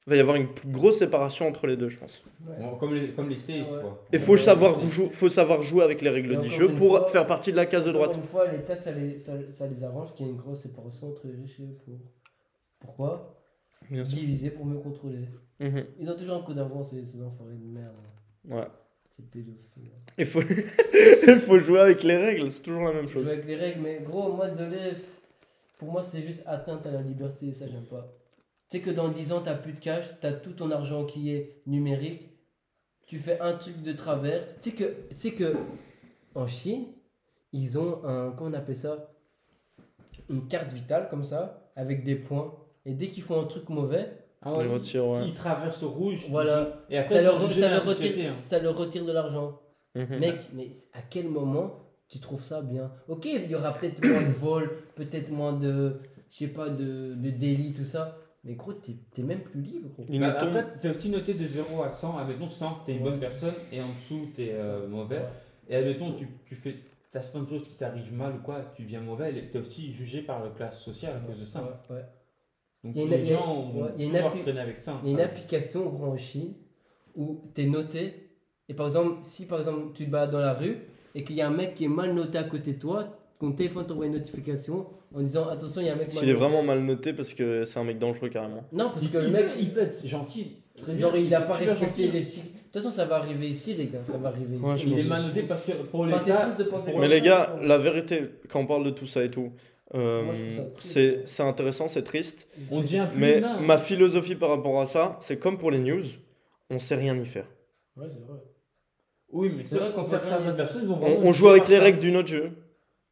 Il va y avoir une plus grosse séparation entre les deux, je pense. Bon, comme les, comme les States, Ouais. quoi. Et faut Ouais, savoir, c'est- jou- faut savoir jouer avec les règles du jeu pour fois- faire partie de la case de droite. Encore une fois, l'État, ça les, ça, ça les arrange qu'il y ait une grosse séparation entre les riches et les pauvres. Pourquoi? Bien sûr. Diviser pour mieux contrôler. Mhm. Ils ont toujours un coup d'avance, ces, ces enfoirés de merde. Ouais. Il faut... il faut jouer avec les règles, c'est toujours la même chose. joue avec les règles, mais gros, moi, désolé, pour moi, c'est juste atteinte à la liberté, ça, j'aime pas. Tu sais que dans 10 ans, t'as plus de cash, t'as tout ton argent qui est numérique, tu fais un truc de travers. Tu sais que, tu sais que en Chine, ils ont un, comment on appelle ça? Une carte vitale comme ça, avec des points. Et dès qu'ils font un truc mauvais, Ah Ils retirent, ouais. Ils traversent au rouge. voilà, Et après, ça ils leur, ça, leur société, retire, hein. ça leur retire de l'argent. Mhm. Mec, mais à quel moment tu trouves ça bien? Ok, il y aura peut-être moins de vols, peut-être moins de, je sais pas, de, de délits, tout ça. Mais gros, t'es t'es même plus libre, gros. Bah, après, t'es aussi noté de 0 à 100. Admettons, 100, t'es une bonne personne et en dessous, t'es euh, mauvais. Ouais. Et admettons, tu, tu fais. T'as certaines choses qui t'arrivent mal ou quoi, tu viens mauvais, et t'es aussi jugé par la classe sociale à cause de ça. Ouais, ouais. Donc Il y a une- les il y a- gens vont pouvoir traîner avec ça. Il y a une application, gros, en Chine, où t'es noté. Et par exemple, si par exemple tu te balades dans la rue et qu'il y a un mec qui est mal noté à côté de toi, ton téléphone t'envoie une notification en disant attention, il y a un mec mal S'il est vraiment mal noté parce que c'est un mec dangereux carrément. Non, parce Il, que le mec, il peut être gentil. Très genre, il a pas respecté les chics. De toute façon, ça va arriver ici, les gars. Ça va arriver ici. je Il est mal noté parce que pour Enfin, c'est l'État. triste de penser Mais les ça, gars, la vérité, quand on parle de tout ça et tout, euh, ça c'est intéressant, c'est triste. On devient plus Mais humain. hein. ma philosophie par rapport à ça, c'est comme pour les news, on sait rien y faire. Ouais, c'est vrai. Oui, mais C'est vrai qu'on certaines dire. personnes vont On, vraiment on joue avec les ça. règles du autre jeu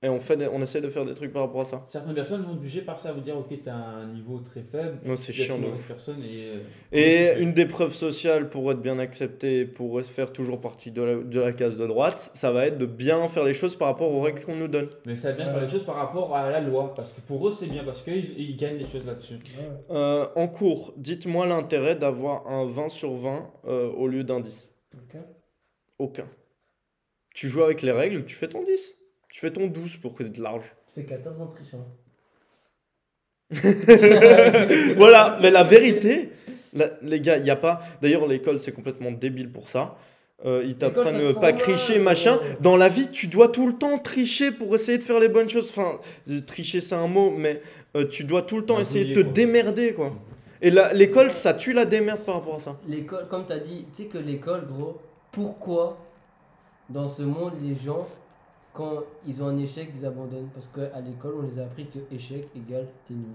et on, fait des- on essaie de faire des trucs par rapport à ça. Certaines personnes vont te juger par ça, vont dire ok t'as un niveau très faible, Moi, c'est chiant de personne et. euh, Et une des preuves sociales pour être bien accepté, pour faire toujours partie de la, de la case de droite, ça va être de bien faire les choses par rapport aux règles qu'on nous donne. Mais ça va bien faire les choses par rapport à la loi, parce que pour eux c'est bien, parce qu'ils ils gagnent des choses là-dessus. Ouais. Euh, en cours, dites-moi l'intérêt d'avoir un 20 sur 20 euh, au lieu d'un 10. Ok. Aucun. Tu joues avec les règles, tu fais ton 10. Tu fais ton 12 pour que tu large. Tu fais 14 en trichant. voilà, mais la vérité, la- les gars, il n'y a pas. D'ailleurs, l'école, c'est complètement débile pour ça. Euh, ils t'apprennent euh, pas tricher, machin. euh. Dans la vie, tu dois tout le temps tricher pour essayer de faire les bonnes choses. Enfin, euh, tricher, c'est un mot, mais euh, tu dois tout le temps essayer de te quoi. démerder, quoi. Et l'école, ça tue la démerde par rapport à ça. L'école, comme tu as dit, tu sais que l'école, gros, pourquoi dans ce monde les gens, quand ils ont un échec, ils abandonnent Parce qu'à l'école, on les a appris que échec égale t'es nul.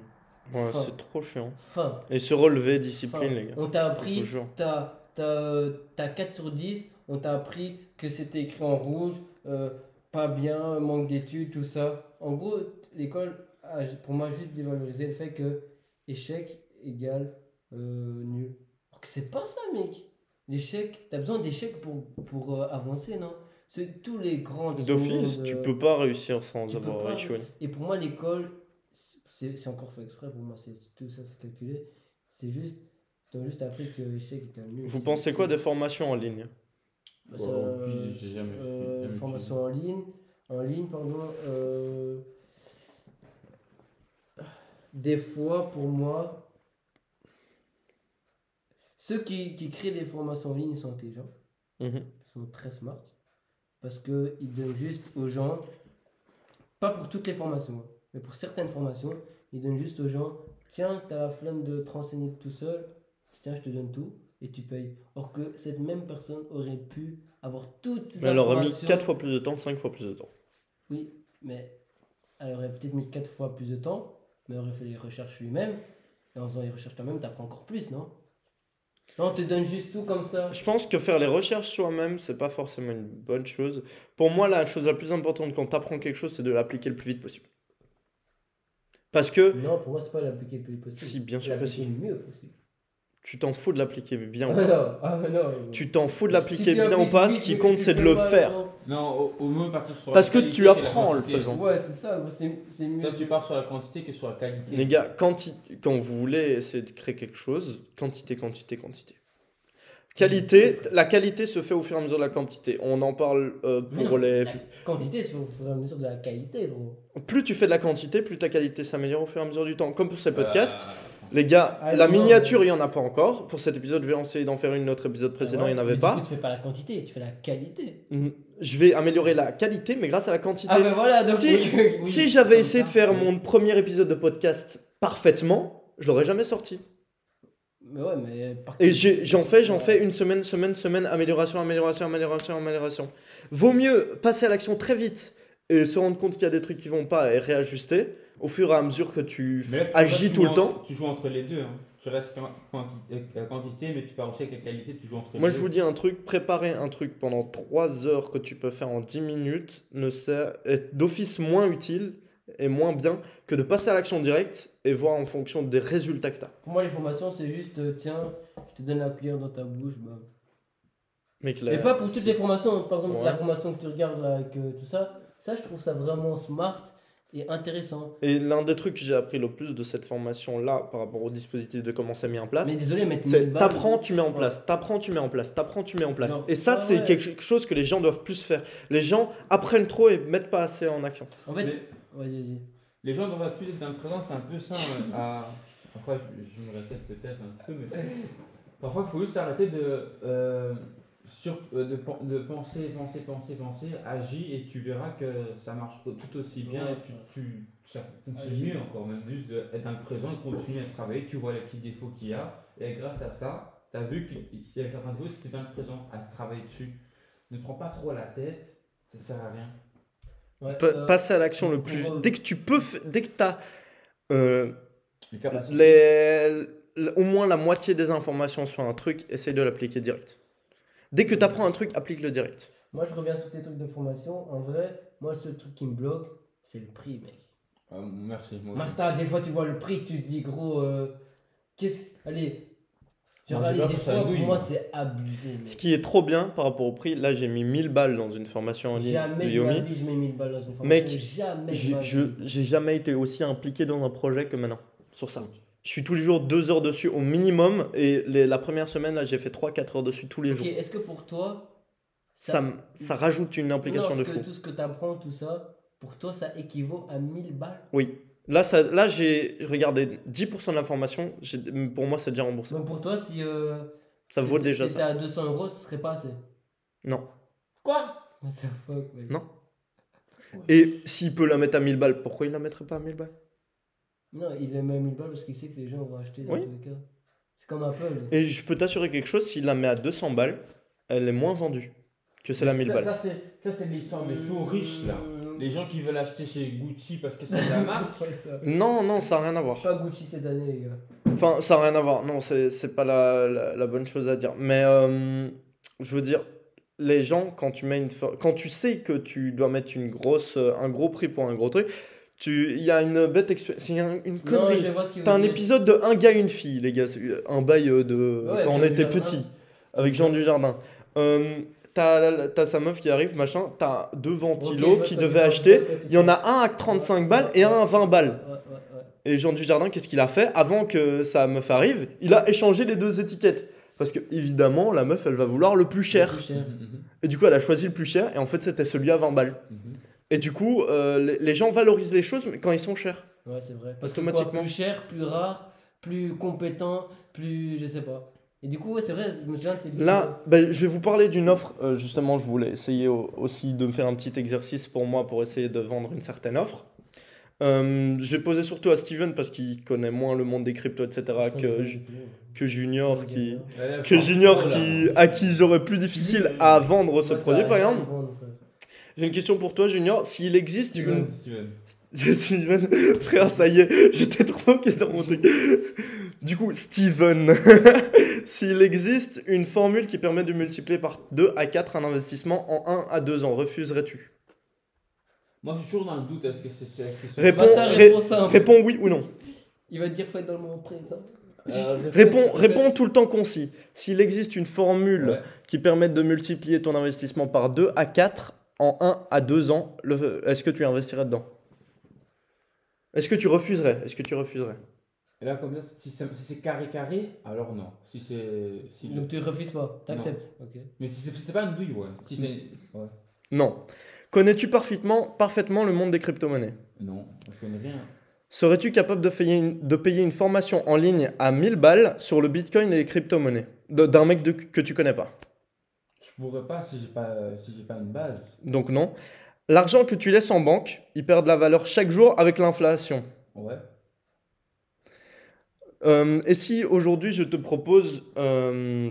Ouais, c'est trop chiant. Fin. Et se relever, Fin. discipline, les gars. On t'a appris, t'as t'as- t'as 4 sur 10, on t'a appris que c'était écrit en rouge, euh, pas bien, manque d'études, tout ça. En gros, l'école a pour moi juste dévalorisé le fait que échec égale euh, nul. Alors que c'est pas ça, mec. L'échec, t'as besoin d'échecs pour, pour euh, avancer, non? C'est tous les grands. D'office, tu peux pas réussir sans avoir pas- échoué. Et pour moi, l'école, c'est c'est encore fait exprès pour moi, c'est tout ça, c'est calculé. C'est juste, t'as juste appris que échec égale nul. Vous C'est- pensez quoi des formations en ligne? Bah, fait- euh, jamais formation en ligne, en ligne, pardon. euh, des fois, pour moi, ceux qui, qui créent les formations en ligne sont intelligents, ils sont très smart, parce qu'ils donnent juste aux gens, pas pour toutes les formations, mais pour certaines formations, ils donnent juste aux gens, tiens, tu as la flemme de te renseigner tout seul, tiens, je te donne tout, et tu payes. Or que cette même personne aurait pu avoir toutes ces Mais elle aurait mis informations. 4 fois plus de temps, 5 fois plus de temps. Oui, mais elle aurait peut-être mis 4 fois plus de temps, mais elle aurait fait les recherches lui-même. Et en faisant les recherches toi-même, t'apprends encore plus, non? Non, on te donne juste tout comme ça. Je pense que faire les recherches soi-même, c'est pas forcément une bonne chose. Pour moi, la chose la plus importante quand tu apprends quelque chose, c'est de l'appliquer le plus vite possible. Parce que Non, pour moi, c'est pas l'appliquer le plus possible. Si, bien sûr que si. le mieux possible. tu t'en fous de l'appliquer bien. Ah non, ah non. Tu t'en fous de l'appliquer bien ou pas, vite, ce qui compte, c'est de le pas, faire. Non, au, au mieux partir sur Parce la que tu que la apprends en le faisant. Ouais, c'est ça, c'est mieux. Toi, tu pars sur la quantité que sur la qualité. Les gars, quanti- quand vous voulez essayer de créer quelque chose, quantité, quantité, quantité. Qualité, la qualité se fait au fur et à mesure de la quantité. On en parle euh, pour non, les. La quantité, c'est au fur et à mesure de la qualité, gros. Plus tu fais de la quantité, plus ta qualité s'améliore au fur et à mesure du temps. Comme pour ces podcasts. Euh, Les gars, Ah, la miniature, il n'y en a pas encore. Pour cet épisode, je vais essayer d'en faire une autre épisode précédent, il n'y en Mais avait du pas. coup, tu fais pas la quantité, tu fais la qualité. Mhm. Je vais améliorer la qualité, mais grâce à la quantité. Ah, ben voilà, donc. Si- oui, oui, si j'avais essayé ça. de faire mon premier épisode de podcast parfaitement, je l'aurais jamais sorti. Mais ouais, mais. Et j'en fais, j'en fais une semaine, semaine, semaine, amélioration, amélioration, amélioration, amélioration. Vaut mieux passer à l'action très vite et se rendre compte qu'il y a des trucs qui vont pas et réajuster au fur et à mesure que tu mais agis tu tout le temps. entre- Tu joues entre les deux. hein. Tu restes avec la quantité, mais tu pars aussi avec la qualité. Tu joues entre les Moi, deux. je vous dis un truc, préparer un truc pendant 3 heures que tu peux faire en 10 minutes ne sert, est d'office moins utile et moins bien que de passer à l'action directe et voir en fonction des résultats que tu as. Pour moi, les formations, c'est juste, euh, tiens, je te donne la cuillère dans ta bouche. Bah. Mais, que Mais pas pour toutes les formations. Par exemple, Ouais. la formation que tu regardes là, avec euh, tout ça, ça, je trouve ça vraiment smart et intéressant. Et l'un des trucs que j'ai appris le plus de cette formation-là par rapport au dispositif de comment c'est mis en place, Mais désolé, mettre c'est 1000 balles- t'apprends, tu mets en Ouais. place, t'apprends, tu mets en place, t'apprends, tu mets en place. Et ça, ouais, c'est ouais. quelque chose que les gens doivent plus faire. Les gens apprennent trop et mettent pas assez en action. En fait, Mais- vas-y, vas-y. Les gens doivent plus être dans le présent, c'est un peu ça. à... Après, je, je me répète peut-être un peu, mais parfois, il faut juste arrêter de, euh, sur, euh, de, pen- de penser, penser, penser, penser, agis et tu verras que ça marche tout aussi bien Ouais. et tu, tu, ça fonctionne Agis. mieux encore, même juste d'être dans le présent et continuer à travailler. Tu vois les petits défauts qu'il y a et grâce à ça, tu as vu qu'il y a certains défauts, c'était dans le présent à travailler dessus. Ne prends pas trop la tête, ça sert à rien. Ouais, euh, passer à l'action le plus. Dès que tu peux, dès que tu as Les capacités. les, l- au moins la moitié des informations sur un truc, essaye de l'appliquer direct. Dès que tu apprends un truc, applique-le direct. Moi, je reviens sur tes trucs de formation. En vrai, moi, le seul truc qui me bloque, c'est le prix, mec. Euh, merci. Moi. Masta, des fois, tu vois le prix, tu te dis, gros, euh, qu'est-ce. Allez. Genre, allez, des fois, pour moi, c'est abusé, Ce mec. qui est trop bien par rapport au prix, là j'ai mis 1000 balles dans une formation en ligne Jamais de ma vie, je mets 1000 balles dans une formation. Mec, jamais j'ai jamais été aussi impliqué dans un projet que maintenant, sur ça. Je suis tous les jours deux heures dessus au minimum et les- la première semaine là j'ai fait 3-4 heures dessus tous les jours. est-ce que pour toi. Ça, ça rajoute une implication non, de fou. que, Tout ce que tu apprends, tout ça, pour toi, ça équivaut à 1000 balles? Oui. Là, ça, là j'ai regardé 10% de l'information, pour moi c'est déjà remboursé. Donc pour toi, si. euh, Ça vaut déjà C'était ça. à 200 euros, ce serait pas assez? Non. Quoi? What the fuck, mec? Non. Et s'il peut la mettre à 1000 balles, pourquoi il la mettrait pas à 1000 balles? Non, il les met à 1000 balles parce qu'il sait que les gens vont acheter dans Oui. tous les cas. C'est comme Apple. Et je peux t'assurer quelque chose, s'il la met à 200 balles, elle est moins vendue que celle à 1000 Ça, balles. ça, c'est, ça, c'est l'histoire des faux riches, là. Mmh. Les gens qui veulent acheter chez Gucci parce que c'est la marque. Non, non, ça n'a rien à voir. Pas Gucci cette année, les gars. Enfin, ça n'a rien à voir. Non, c'est c'est pas la, la, la bonne chose à dire. Mais euh, je veux dire, les gens, quand tu, mets une, quand tu sais que tu dois mettre une grosse, euh, un gros prix pour un gros truc, il y a une bête expérience. C'est un- une connerie. T'as un épisode de un gars, une fille, les gars. Un bail euh, de. Ouais, quand on était petit, avec Jean Dujardin. Euh, T'as sa meuf qui arrive, machin. T'as deux ventilos vois qui devaient acheter. Il y en a un à 35 balles et un à 20 balles. Ouais, ouais, ouais. Et Jean Dujardin, qu'est-ce qu'il a fait? Avant que sa meuf arrive, il a échangé les deux étiquettes. Parce que, évidemment, la meuf, elle va vouloir le plus cher. Plus cher. Et du coup, elle a choisi le plus cher, et en fait, c'était celui à 20 balles. mhm. Et du coup, euh, les, les gens valorisent les choses quand ils sont chers. Ouais, c'est vrai. Parce que Automatiquement. quoi, plus cher, plus rare, plus compétent, plus. Je sais pas. Et du coup, ouais, c'est vrai, je me souviens de Là, ben, je vais vous parler d'une offre. euh, justement, je voulais essayer au- aussi de faire un petit exercice pour moi pour essayer de vendre une certaine offre. Euh, je vais poser surtout à Steven parce qu'il connaît moins le monde des cryptos, etc. que, Ju- que Junior, qui, là, que Junior qui, à qui j'aurais plus difficile à vendre ce produit, par exemple. J'ai une question pour toi, Junior. S'il existe une. Steven. Steven, frère, ça y est, j'étais trop qui dans mon truc. Du coup, Steven, s'il existe une formule qui permet de multiplier par 2 à 4 un investissement en 1 à 2 ans, refuserais-tu? Moi, je suis toujours dans le doute. Est-ce que c'est. c'est- Réponds, ré- réponds oui ou non. Il va te dire faut être dans le moment présent. Euh, Réponds, réponds tout le temps concis. S'il existe une formule Ouais. qui permet de multiplier ton investissement par 2 à 4 en 1 à 2 ans, est-ce que tu investirais dedans? Est-ce que tu refuserais? Est-ce que tu refuserais? Et là, comme ça, si c'est si c'est carré carré, alors non. Si c'est. Si Donc tu refuses pas, t'acceptes. Ok. Mais si c'est pas une douille, ouais. Si c'est. Ouais. Non. Connais-tu parfaitement, parfaitement le monde des crypto-monnaies? Non, je connais rien. Serais-tu capable de payer, une, de payer une formation en ligne à 1000 balles sur le bitcoin et les crypto-monnaies? D'un mec de- que tu connais pas pourrais pas si j'ai pas, si j'ai pas une base. Donc non. L'argent que tu laisses en banque, il perd de la valeur chaque jour avec l'inflation. Ouais. Euh, et si aujourd'hui je te propose euh,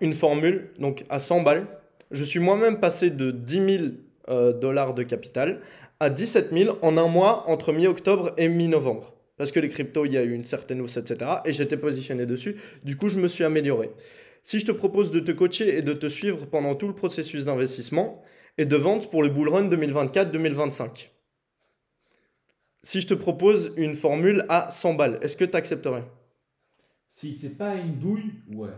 une formule, donc à 100 balles, je suis moi-même passé de 10 000 euh, dollars de capital à 17 000 en un mois entre mi-octobre et mi-novembre. Parce que les cryptos, il y a eu une certaine hausse, etc. Et j'étais positionné dessus. Du coup, je me suis amélioré. Si je te propose de te coacher et de te suivre pendant tout le processus d'investissement et de vente pour le bull run 2024-2025, si je te propose une formule à 100 balles, est-ce que tu accepterais Si c'est pas une douille, ouais.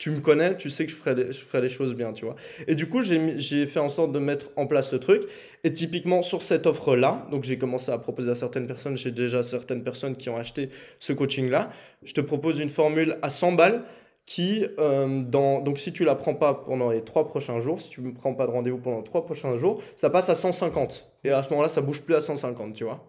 tu me connais, tu sais que je ferai les, je ferai les choses bien, tu vois. Et du coup, j'ai fait en sorte de mettre en place ce truc. Et typiquement, sur cette offre-là, donc j'ai commencé à proposer à certaines personnes, j'ai déjà certaines personnes qui ont acheté ce coaching-là. Je te propose une formule à 100 balles qui, euh, dans, donc si tu la prends pas pendant les trois prochains jours, si tu ne prends pas de rendez-vous pendant les trois prochains jours, ça passe à 150. Et à ce moment-là, ça bouge plus à 150, tu vois.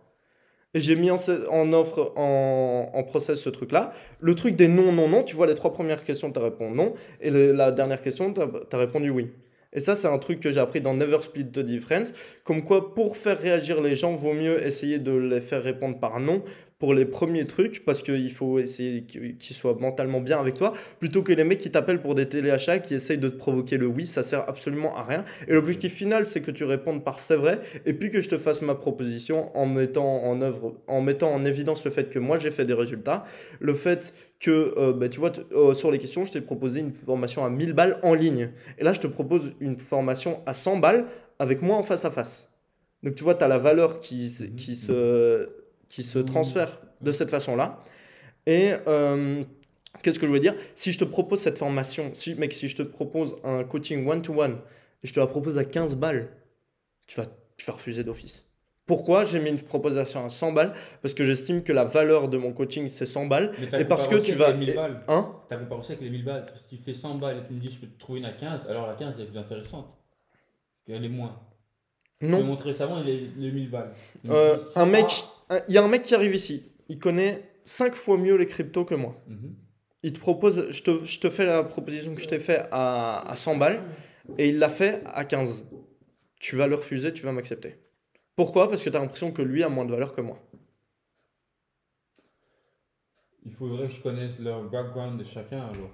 Et j'ai mis en, en offre, en, en process ce truc-là. Le truc des non, non, non, tu vois, les trois premières questions, tu réponds non. Et la dernière question, tu as, répondu oui. Et ça, c'est un truc que j'ai appris dans Never Split the Difference. Comme quoi, pour faire réagir les gens, vaut mieux essayer de les faire répondre par non pour les premiers trucs, parce qu'il faut essayer qu'ils soient mentalement bien avec toi, plutôt que les mecs qui t'appellent pour des téléachats, qui essayent de te provoquer le oui, ça sert absolument à rien. Et l'objectif final, c'est que tu répondes par c'est vrai, et puis que je te fasse ma proposition en mettant en œuvre, en mettant en évidence le fait que moi j'ai fait des résultats, le fait que, euh, bah, tu vois, euh, sur les questions, je t'ai proposé une formation à 1000 balles en ligne. Et là, je te propose une formation à 100 balles avec moi en face à face. Donc, tu vois, tu as la valeur qui, se- qui, se, qui se transfère de cette façon-là. Et euh, qu'est-ce que je veux dire? Si je te propose cette formation, si, mec, si je te propose un coaching one-to-one et je te la propose à 15 balles, tu vas, tu vas refuser d'office. Pourquoi j'ai mis une proposition à 100 balles? Parce que j'estime que la valeur de mon coaching, c'est 100 balles. Mais Et parce que tu vas- les 1000 balles. Hein? Comparé aussi avec les 1000 balles. Si tu fais 100 balles et tu me dis je peux te trouver une à 15, alors la 15 elle est plus intéressante. Elle est moins. Je Non. vais montrer récemment les, les 1000 balles. Donc, Euh, un mec, il y a un mec qui arrive ici. Il connaît 5 fois mieux les cryptos que moi. Mhm. Il te propose, je te, je te fais la proposition que je t'ai fait à, à 100 balles et il l'a fait à 15. Tu vas le refuser, tu vas m'accepter. Pourquoi? Parce que tu as l'impression que lui a moins de valeur que moi. Il faudrait que je connaisse leur background de chacun alors.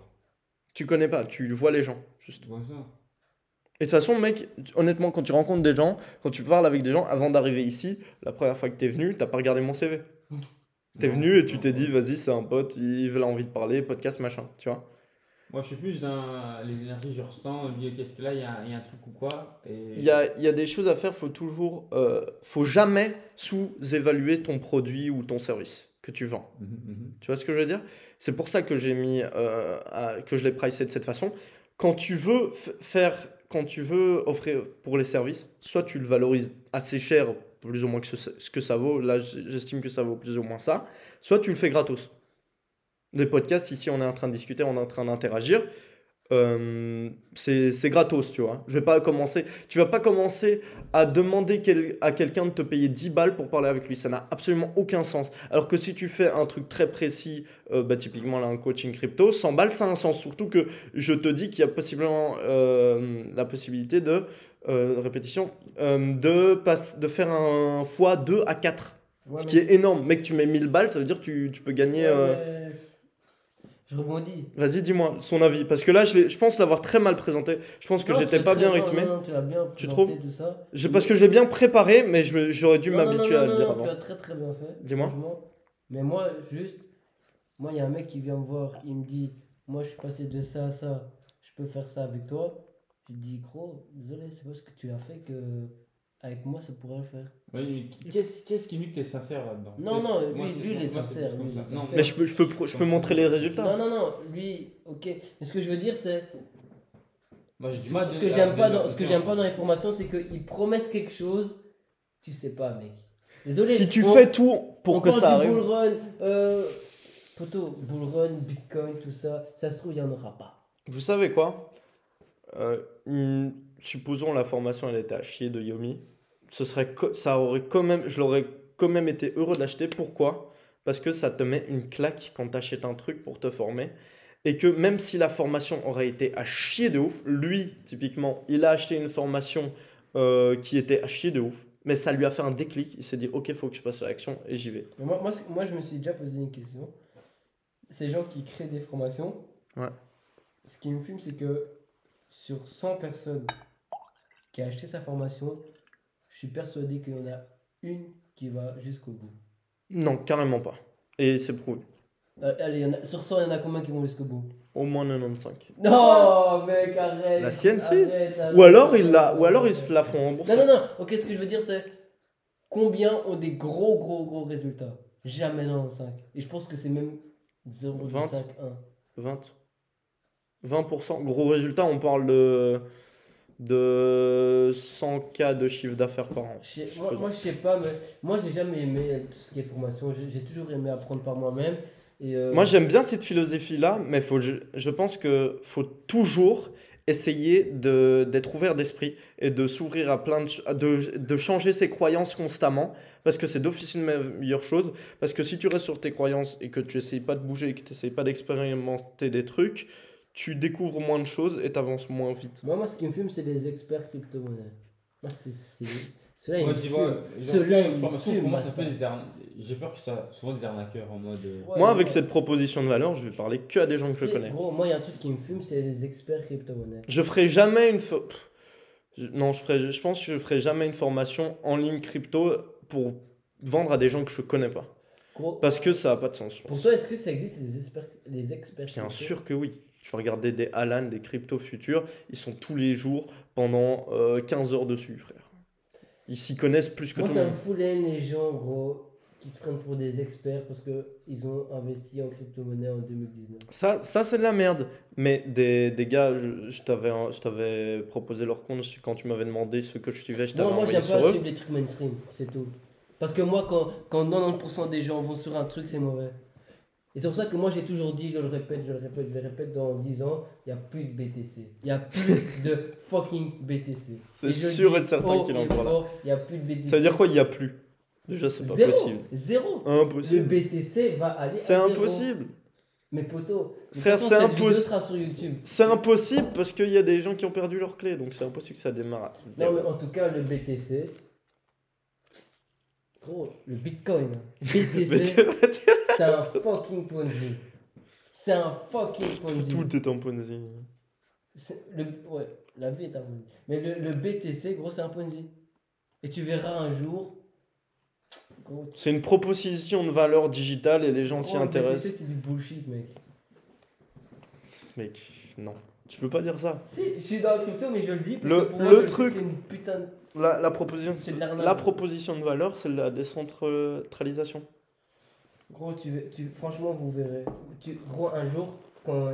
Tu connais pas, tu vois les gens, juste. Ça. De toute façon, mec, honnêtement, quand tu rencontres des gens, quand tu parles avec des gens, avant d'arriver ici, la première fois que t'es venu, t'as pas regardé mon CV. T'es venu et tu t'es dit, vas-y, c'est un pote, il a envie de parler, podcast, machin, tu vois. Moi je suis plus dans les énergies, je ressens, qu'est-ce que là il y, y a un truc ou quoi. Et... Il y a, y a des choses à faire, faut toujours, euh, faut jamais sous-évaluer ton produit ou ton service que tu vends. Mhm, mhm. Tu vois ce que je veux dire? C'est pour ça que j'ai mis, euh, à- que je l'ai pricé de cette façon. Quand tu veux faire, quand tu veux offrir pour les services, soit tu le valorises assez cher, plus ou moins que ce, ce que ça vaut. Là, j'estime que ça vaut plus ou moins ça. Soit tu le fais gratos. Des podcasts, ici, on est en train de discuter, on est en train d'interagir. Euh, c'est gratos, tu vois. Je vais pas commencer. Tu vas pas commencer à demander quel- à quelqu'un de te payer 10 balles pour parler avec lui. Ça n'a absolument aucun sens. Alors que si tu fais un truc très précis, euh, bah, typiquement là, un coaching crypto, 100 balles, ça a un sens. Surtout que je te dis qu'il y a possiblement euh, la possibilité de, répétition, de, passe- de faire un x2 à 4. Ouais, ce mais- qui est énorme. Mec, tu mets 1000 balles, ça veut dire que tu, tu peux gagner. Ouais, mais- Je rebondis. Vas-y, dis-moi son avis. Parce que là, je, je pense l'avoir très mal présenté. Je pense que j'étais pas bien rythmé. Non, non, tu l'as bien Tu présenté, trouves tout ça. Je- parce que je l'ai bien préparé, mais j'aurais dû m'habituer à le dire non, avant. Tu l'as très très bien fait. Dis-moi. Mais moi, juste, moi, il y a un mec qui vient me voir, il me dit, moi, je suis passé de ça à ça, je peux faire ça avec toi. Je dis, gros, désolé, c'est pas ce que tu as fait que avec moi, ça pourrait le faire. Oui, mais qu'est-ce qu'est-ce qui dit que t'es sincère là-dedans? Non, non, lui- Moi, lui, il est sincère, lui, il est. Non, sincère. Mais je peux, je peux, je peux montrer les résultats. Non, non, non, lui, ok. Mais ce que je veux dire, c'est. Moi, j'ai du mal Ce de- que j'aime pas dans, la ce que j'aime pas dans les formations, c'est qu'ils promettent quelque chose, tu sais pas, mec. Désolé. Si tu on- fais tout pour on que ça arrive. bull run, euh, poto, bull run, bitcoin, tout ça, ça se trouve, il y en aura pas. Vous savez quoi? Euh, Supposons la formation elle était à chier de Yomi. Ce serait ça aurait quand même, je l'aurais quand même été heureux de l'acheter. Pourquoi? Parce que ça te met une claque quand tu achètes un truc pour te former. Et que même si la formation aurait été à chier de ouf, lui, typiquement, il a acheté une formation euh, qui était à chier de ouf. Mais ça lui a fait un déclic. Il s'est dit, ok, faut que je passe à l'action et j'y vais. Moi, moi, moi, je me suis déjà posé une question. Ces gens qui créent des formations, Ouais. ce qui me fume, c'est que sur 100 personnes qui a acheté sa formation, je suis persuadé qu'il y en a une qui va jusqu'au bout. Non, carrément pas. Et c'est prouvé. Euh, allez, il y en a- sur 100, il y en a combien qui vont jusqu'au bout? Au moins 95. Non, mec, arrête. La sienne, si. arrête, arrête. Ou alors ils la, ou alors ils se la font rembourser. Non, non, non. Ok, ce que je veux dire, c'est combien ont des gros, gros, gros résultats? Jamais dans le 5. Et je pense que c'est même 0,5, 1. 20. 20%. Gros résultat, on parle de, de 100K de chiffre d'affaires par an. Moi, moi, je sais pas, mais moi, j'ai jamais aimé tout ce qui est formation. J'ai toujours aimé apprendre par moi-même. Et euh, Moi, j'aime bien cette philosophie-là, mais faut, je, je pense que faut toujours essayer de- d'être ouvert d'esprit et de s'ouvrir à plein de, de, de changer ses croyances constamment, parce que c'est d'office une me- meilleure chose. Parce que si tu restes sur tes croyances et que tu essayes pas de bouger et que tu essayes pas d'expérimenter des trucs, tu découvres moins de choses et tu avances moins vite. moi, moi, ce qui me fume, c'est les experts crypto-monnaies. Moi, c'est. c'est- Ceux-là, ils Moi, me fument. Ceux-là, ils me fument, J'ai peur que ce soit souvent des arnaqueurs en mode. euh, Ouais, Moi, avec ouais. cette proposition de valeur, je vais parler que à des gens que je connais. Gros, moi, il y a un truc qui me fume, c'est les experts crypto-monnaies. Je ferai jamais une. fo- Pff, je- Non, je, ferai, je pense que je ferai jamais une formation en ligne crypto pour vendre à des gens que je connais pas. Gros, Parce que ça n'a pas de sens. Pour toi, est-ce que ça existe les experts, les experts Bien crypto? sûr que oui. Tu vas regarder des Alan, des crypto futurs, ils sont tous les jours pendant euh, 15 heures dessus, frère. Ils s'y connaissent plus que Moi, tout le ça me fout les gens, gros, qui se prennent pour des experts parce qu'ils ont investi en crypto-monnaie en 2019. Ça, ça c'est de la merde. Mais des, des gars, je, je t'avais t'avais proposé leur compte quand tu m'avais demandé ce que je suivais, je t'avais Non, moi, sur pas suivre les trucs mainstream, c'est tout. Parce que moi, quand, quand 90% des gens vont sur un truc, c'est mauvais. Et c'est pour ça que moi, j'ai toujours dit, je le répète, je le répète, je le répète, dans 10 ans, il n'y a plus de BTC. Il n'y a plus de fucking BTC. C'est le sûr et certain qu'il en parle. Il n'y a plus de BTC. Ça veut dire quoi Il n'y a plus? Déjà, c'est pas Zéro. possible. Zéro. Le Impossible. BTC va aller C'est zéro. impossible. Mais Frère, façon, c'est impossible. C'est impossible parce qu'il y a des gens qui ont perdu leurs clés, donc c'est impossible que ça démarre. à Non, zéro. mais en tout cas, le BTC. Gros, le Bitcoin. BTC, c'est un fucking Ponzi. C'est un fucking Ponzi. Tout est en Ponzi. Le, ouais, la vie est un Ponzi. Mais le, le BTC, gros, c'est un Ponzi. Et tu verras un jour. C'est une proposition de valeur digitale et les gens s'y le BTC, intéressent. c'est du bullshit, mec. Mec, non. Tu peux pas dire ça. Si, je suis dans le crypto, mais je le dis. Parce Le- que pour le truc- C'est une putain de. La, la proposition, de la proposition de valeur, c'est la décentralisation. Gros, tu, tu, franchement, vous verrez. Tu, gros, un jour, quand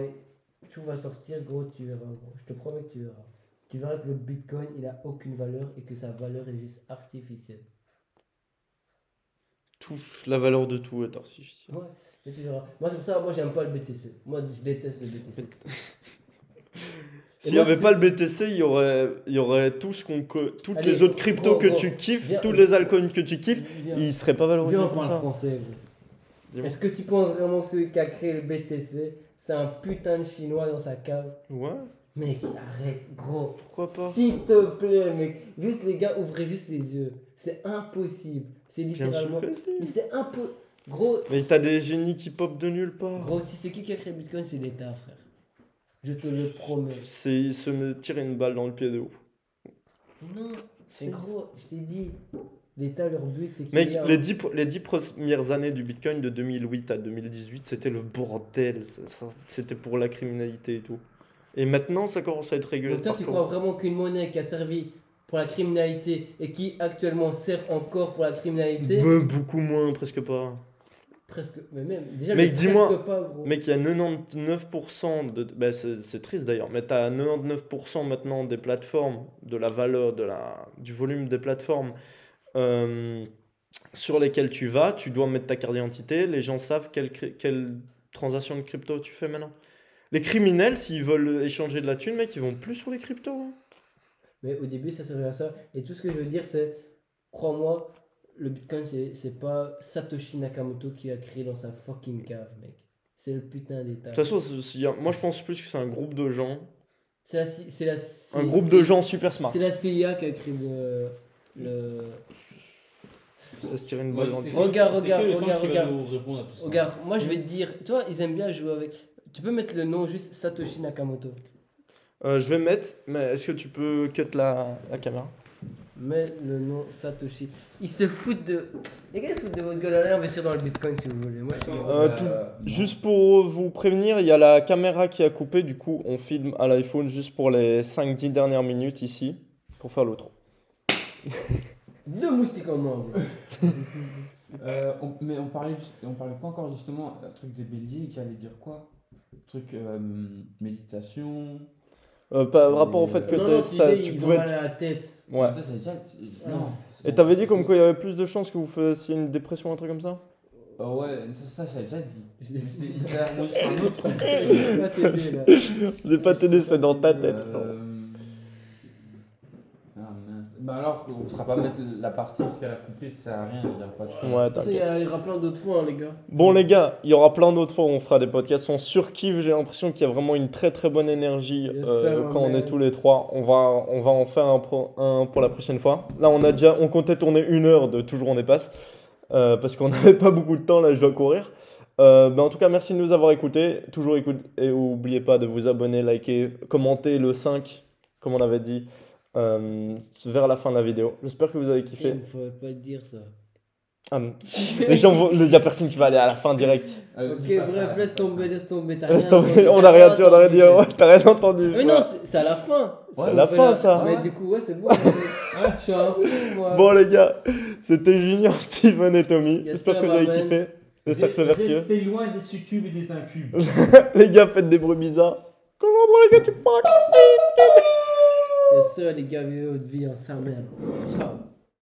tout va sortir, gros, tu verras. Gros. Je te promets que tu verras. Tu verras que le bitcoin, il a aucune valeur et que sa valeur est juste artificielle. Tout, la valeur de tout est artificielle. Ouais. Tu verras. Moi, c'est pour ça, moi, j'aime pas le BTC. Moi, je déteste le BTC. S'il n'y avait pas le BTC, il y aurait, il y aurait tout ce qu'on, toutes Allez, les autres cryptos gros, que gros, tu kiffes, viens- tous les altcoins que tu kiffes, Viens, ils seraient pas valorisés viens, on parle ça. français. Est-ce que tu penses vraiment que celui qui a créé le BTC, c'est un putain de chinois dans sa cave Ouais, Mec, arrête, gros. pourquoi pas S'il te plaît, mec. Juste les gars, ouvrez juste les yeux. C'est impossible. C'est Bien sûr littéralement. que si. Mais c'est un peu. Gros, Mais t'as des génies qui pop de nulle part. gros, tu sais qui qui a créé Bitcoin C'est l'État, frère. Je te le promets. C'est se me tirer une balle dans le pied de ouf. Non, c'est gros, je t'ai dit. L'État, leur but, c'est qu'il Mec, y a un- les dix, les dix premières années du Bitcoin de 2008 à 2018, c'était le bordel. C'était pour la criminalité et tout. Et maintenant, ça commence à être régulé. Donc toi, tu crois vraiment qu'une monnaie qui a servi pour la criminalité et qui actuellement sert encore pour la criminalité Bah, beaucoup moins, presque pas. Presque. Mais même. Déjà, Mec, dis-moi-. Mec, il y a 99% de. Bah, c'est c'est triste d'ailleurs, mais t'as 99% maintenant des plateformes, de la valeur, de la, du volume des plateformes euh, sur lesquelles tu vas. Tu dois mettre ta carte d'identité. Les gens savent quelle, quelle transaction de crypto tu fais maintenant. Les criminels, s'ils veulent échanger de la thune, mec, ils vont plus sur les cryptos. hein. Mais au début, ça servait à ça. Et tout ce que je veux dire, c'est, crois-moi, le Bitcoin, c'est, pas Satoshi Nakamoto qui a créé dans sa fucking cave, mec. C'est le putain d'État. De toute façon, moi je pense plus que c'est un groupe de gens. C'est la, la, Un groupe de gens super smart. C'est la CIA qui a créé le. le... Ça se tire une Ouais, balle dans le. Regarde, regarde, regarde, regarde. Regarde, moi je vais te dire, toi, ils aiment bien jouer avec. Tu peux mettre le nom juste Satoshi Nakamoto. Euh, je vais mettre, mais est-ce que tu peux cut la, la caméra? Mets le nom Satoshi. Ils se foutent de. Les gars, ils se foutent de votre gueule. Allez investir dans le Bitcoin si vous voulez. Moi, je suis. Euh, tout- Juste pour vous prévenir, il y a la caméra qui a coupé, du coup on filme à l'iPhone juste pour les 5-10 dernières minutes ici, pour faire l'autre. Deux moustiques en moins. Euh, on- mais on parlait, on parlait pas encore justement un truc des béliers qui allait dire quoi? Truc euh, méditation. Euh, par rapport au fait que non, t'es- non, tu ça, tu ils ont pouvais mal être- à la tête. Ouais. Ça, déjà. Non. Et t'avais dit comme quoi il y avait plus de chances que vous fassiez une dépression, un truc comme ça? Euh, ouais, ça, ça j'ai déjà dit. Je l'ai Mais dit. c'est un autre truc. Je vais pas t'aider là. Je vais pas t'aider, c'est dans ta tête. Euh. Bah alors, on ne sera pas mettre la partie parce qu'elle a coupé, ça sert à rien, il n'y a pas de Ouais, Tu sais, il y t'inquiète. a- il y aura plein d'autres fois, hein, les gars. Bon les gars, il y aura plein d'autres fois où on fera des podcasts. On surkiffe, j'ai l'impression qu'il y a vraiment une très très bonne énergie Yes, euh, quand on est tous les trois. On va, on va en faire un, pro- un pour la prochaine fois. Là on a déjà, on comptait tourner une heure de Toujours on dépasse. euh, parce qu'on n'avait pas beaucoup de temps, là je dois courir. Euh, ben, en tout cas, merci de nous avoir écoutés. Toujours écoute et n'oubliez pas de vous abonner, liker, commenter le 5, comme on avait dit, euh, vers la fin de la vidéo. J'espère que vous avez Il kiffé. ne faut pas dire ça. Ah, non. les gens, vont- il y a personne qui va aller à la fin direct. Euh, Ok, bref, laisse tomber, laisse tomber. t'as Laisse rien tomber, on t'as a rien dit, on a rien dit. T'as rien entendu. Mais Ouais. non, c'est à la fin. C'est Ce à la fin, ça. Mais du coup, ouais, c'est bon. Je suis un fou, moi. Bon les gars, c'était Junior, Steven et Tommy. J'espère que vous avez kiffé le cercle vertueux. Restez loin des succubes et des incubes. les gars, faites des bruits bizarres. Comment les gars, tu parles? Yes, sir, les gars, vivez votre vie en sa mère. Ciao.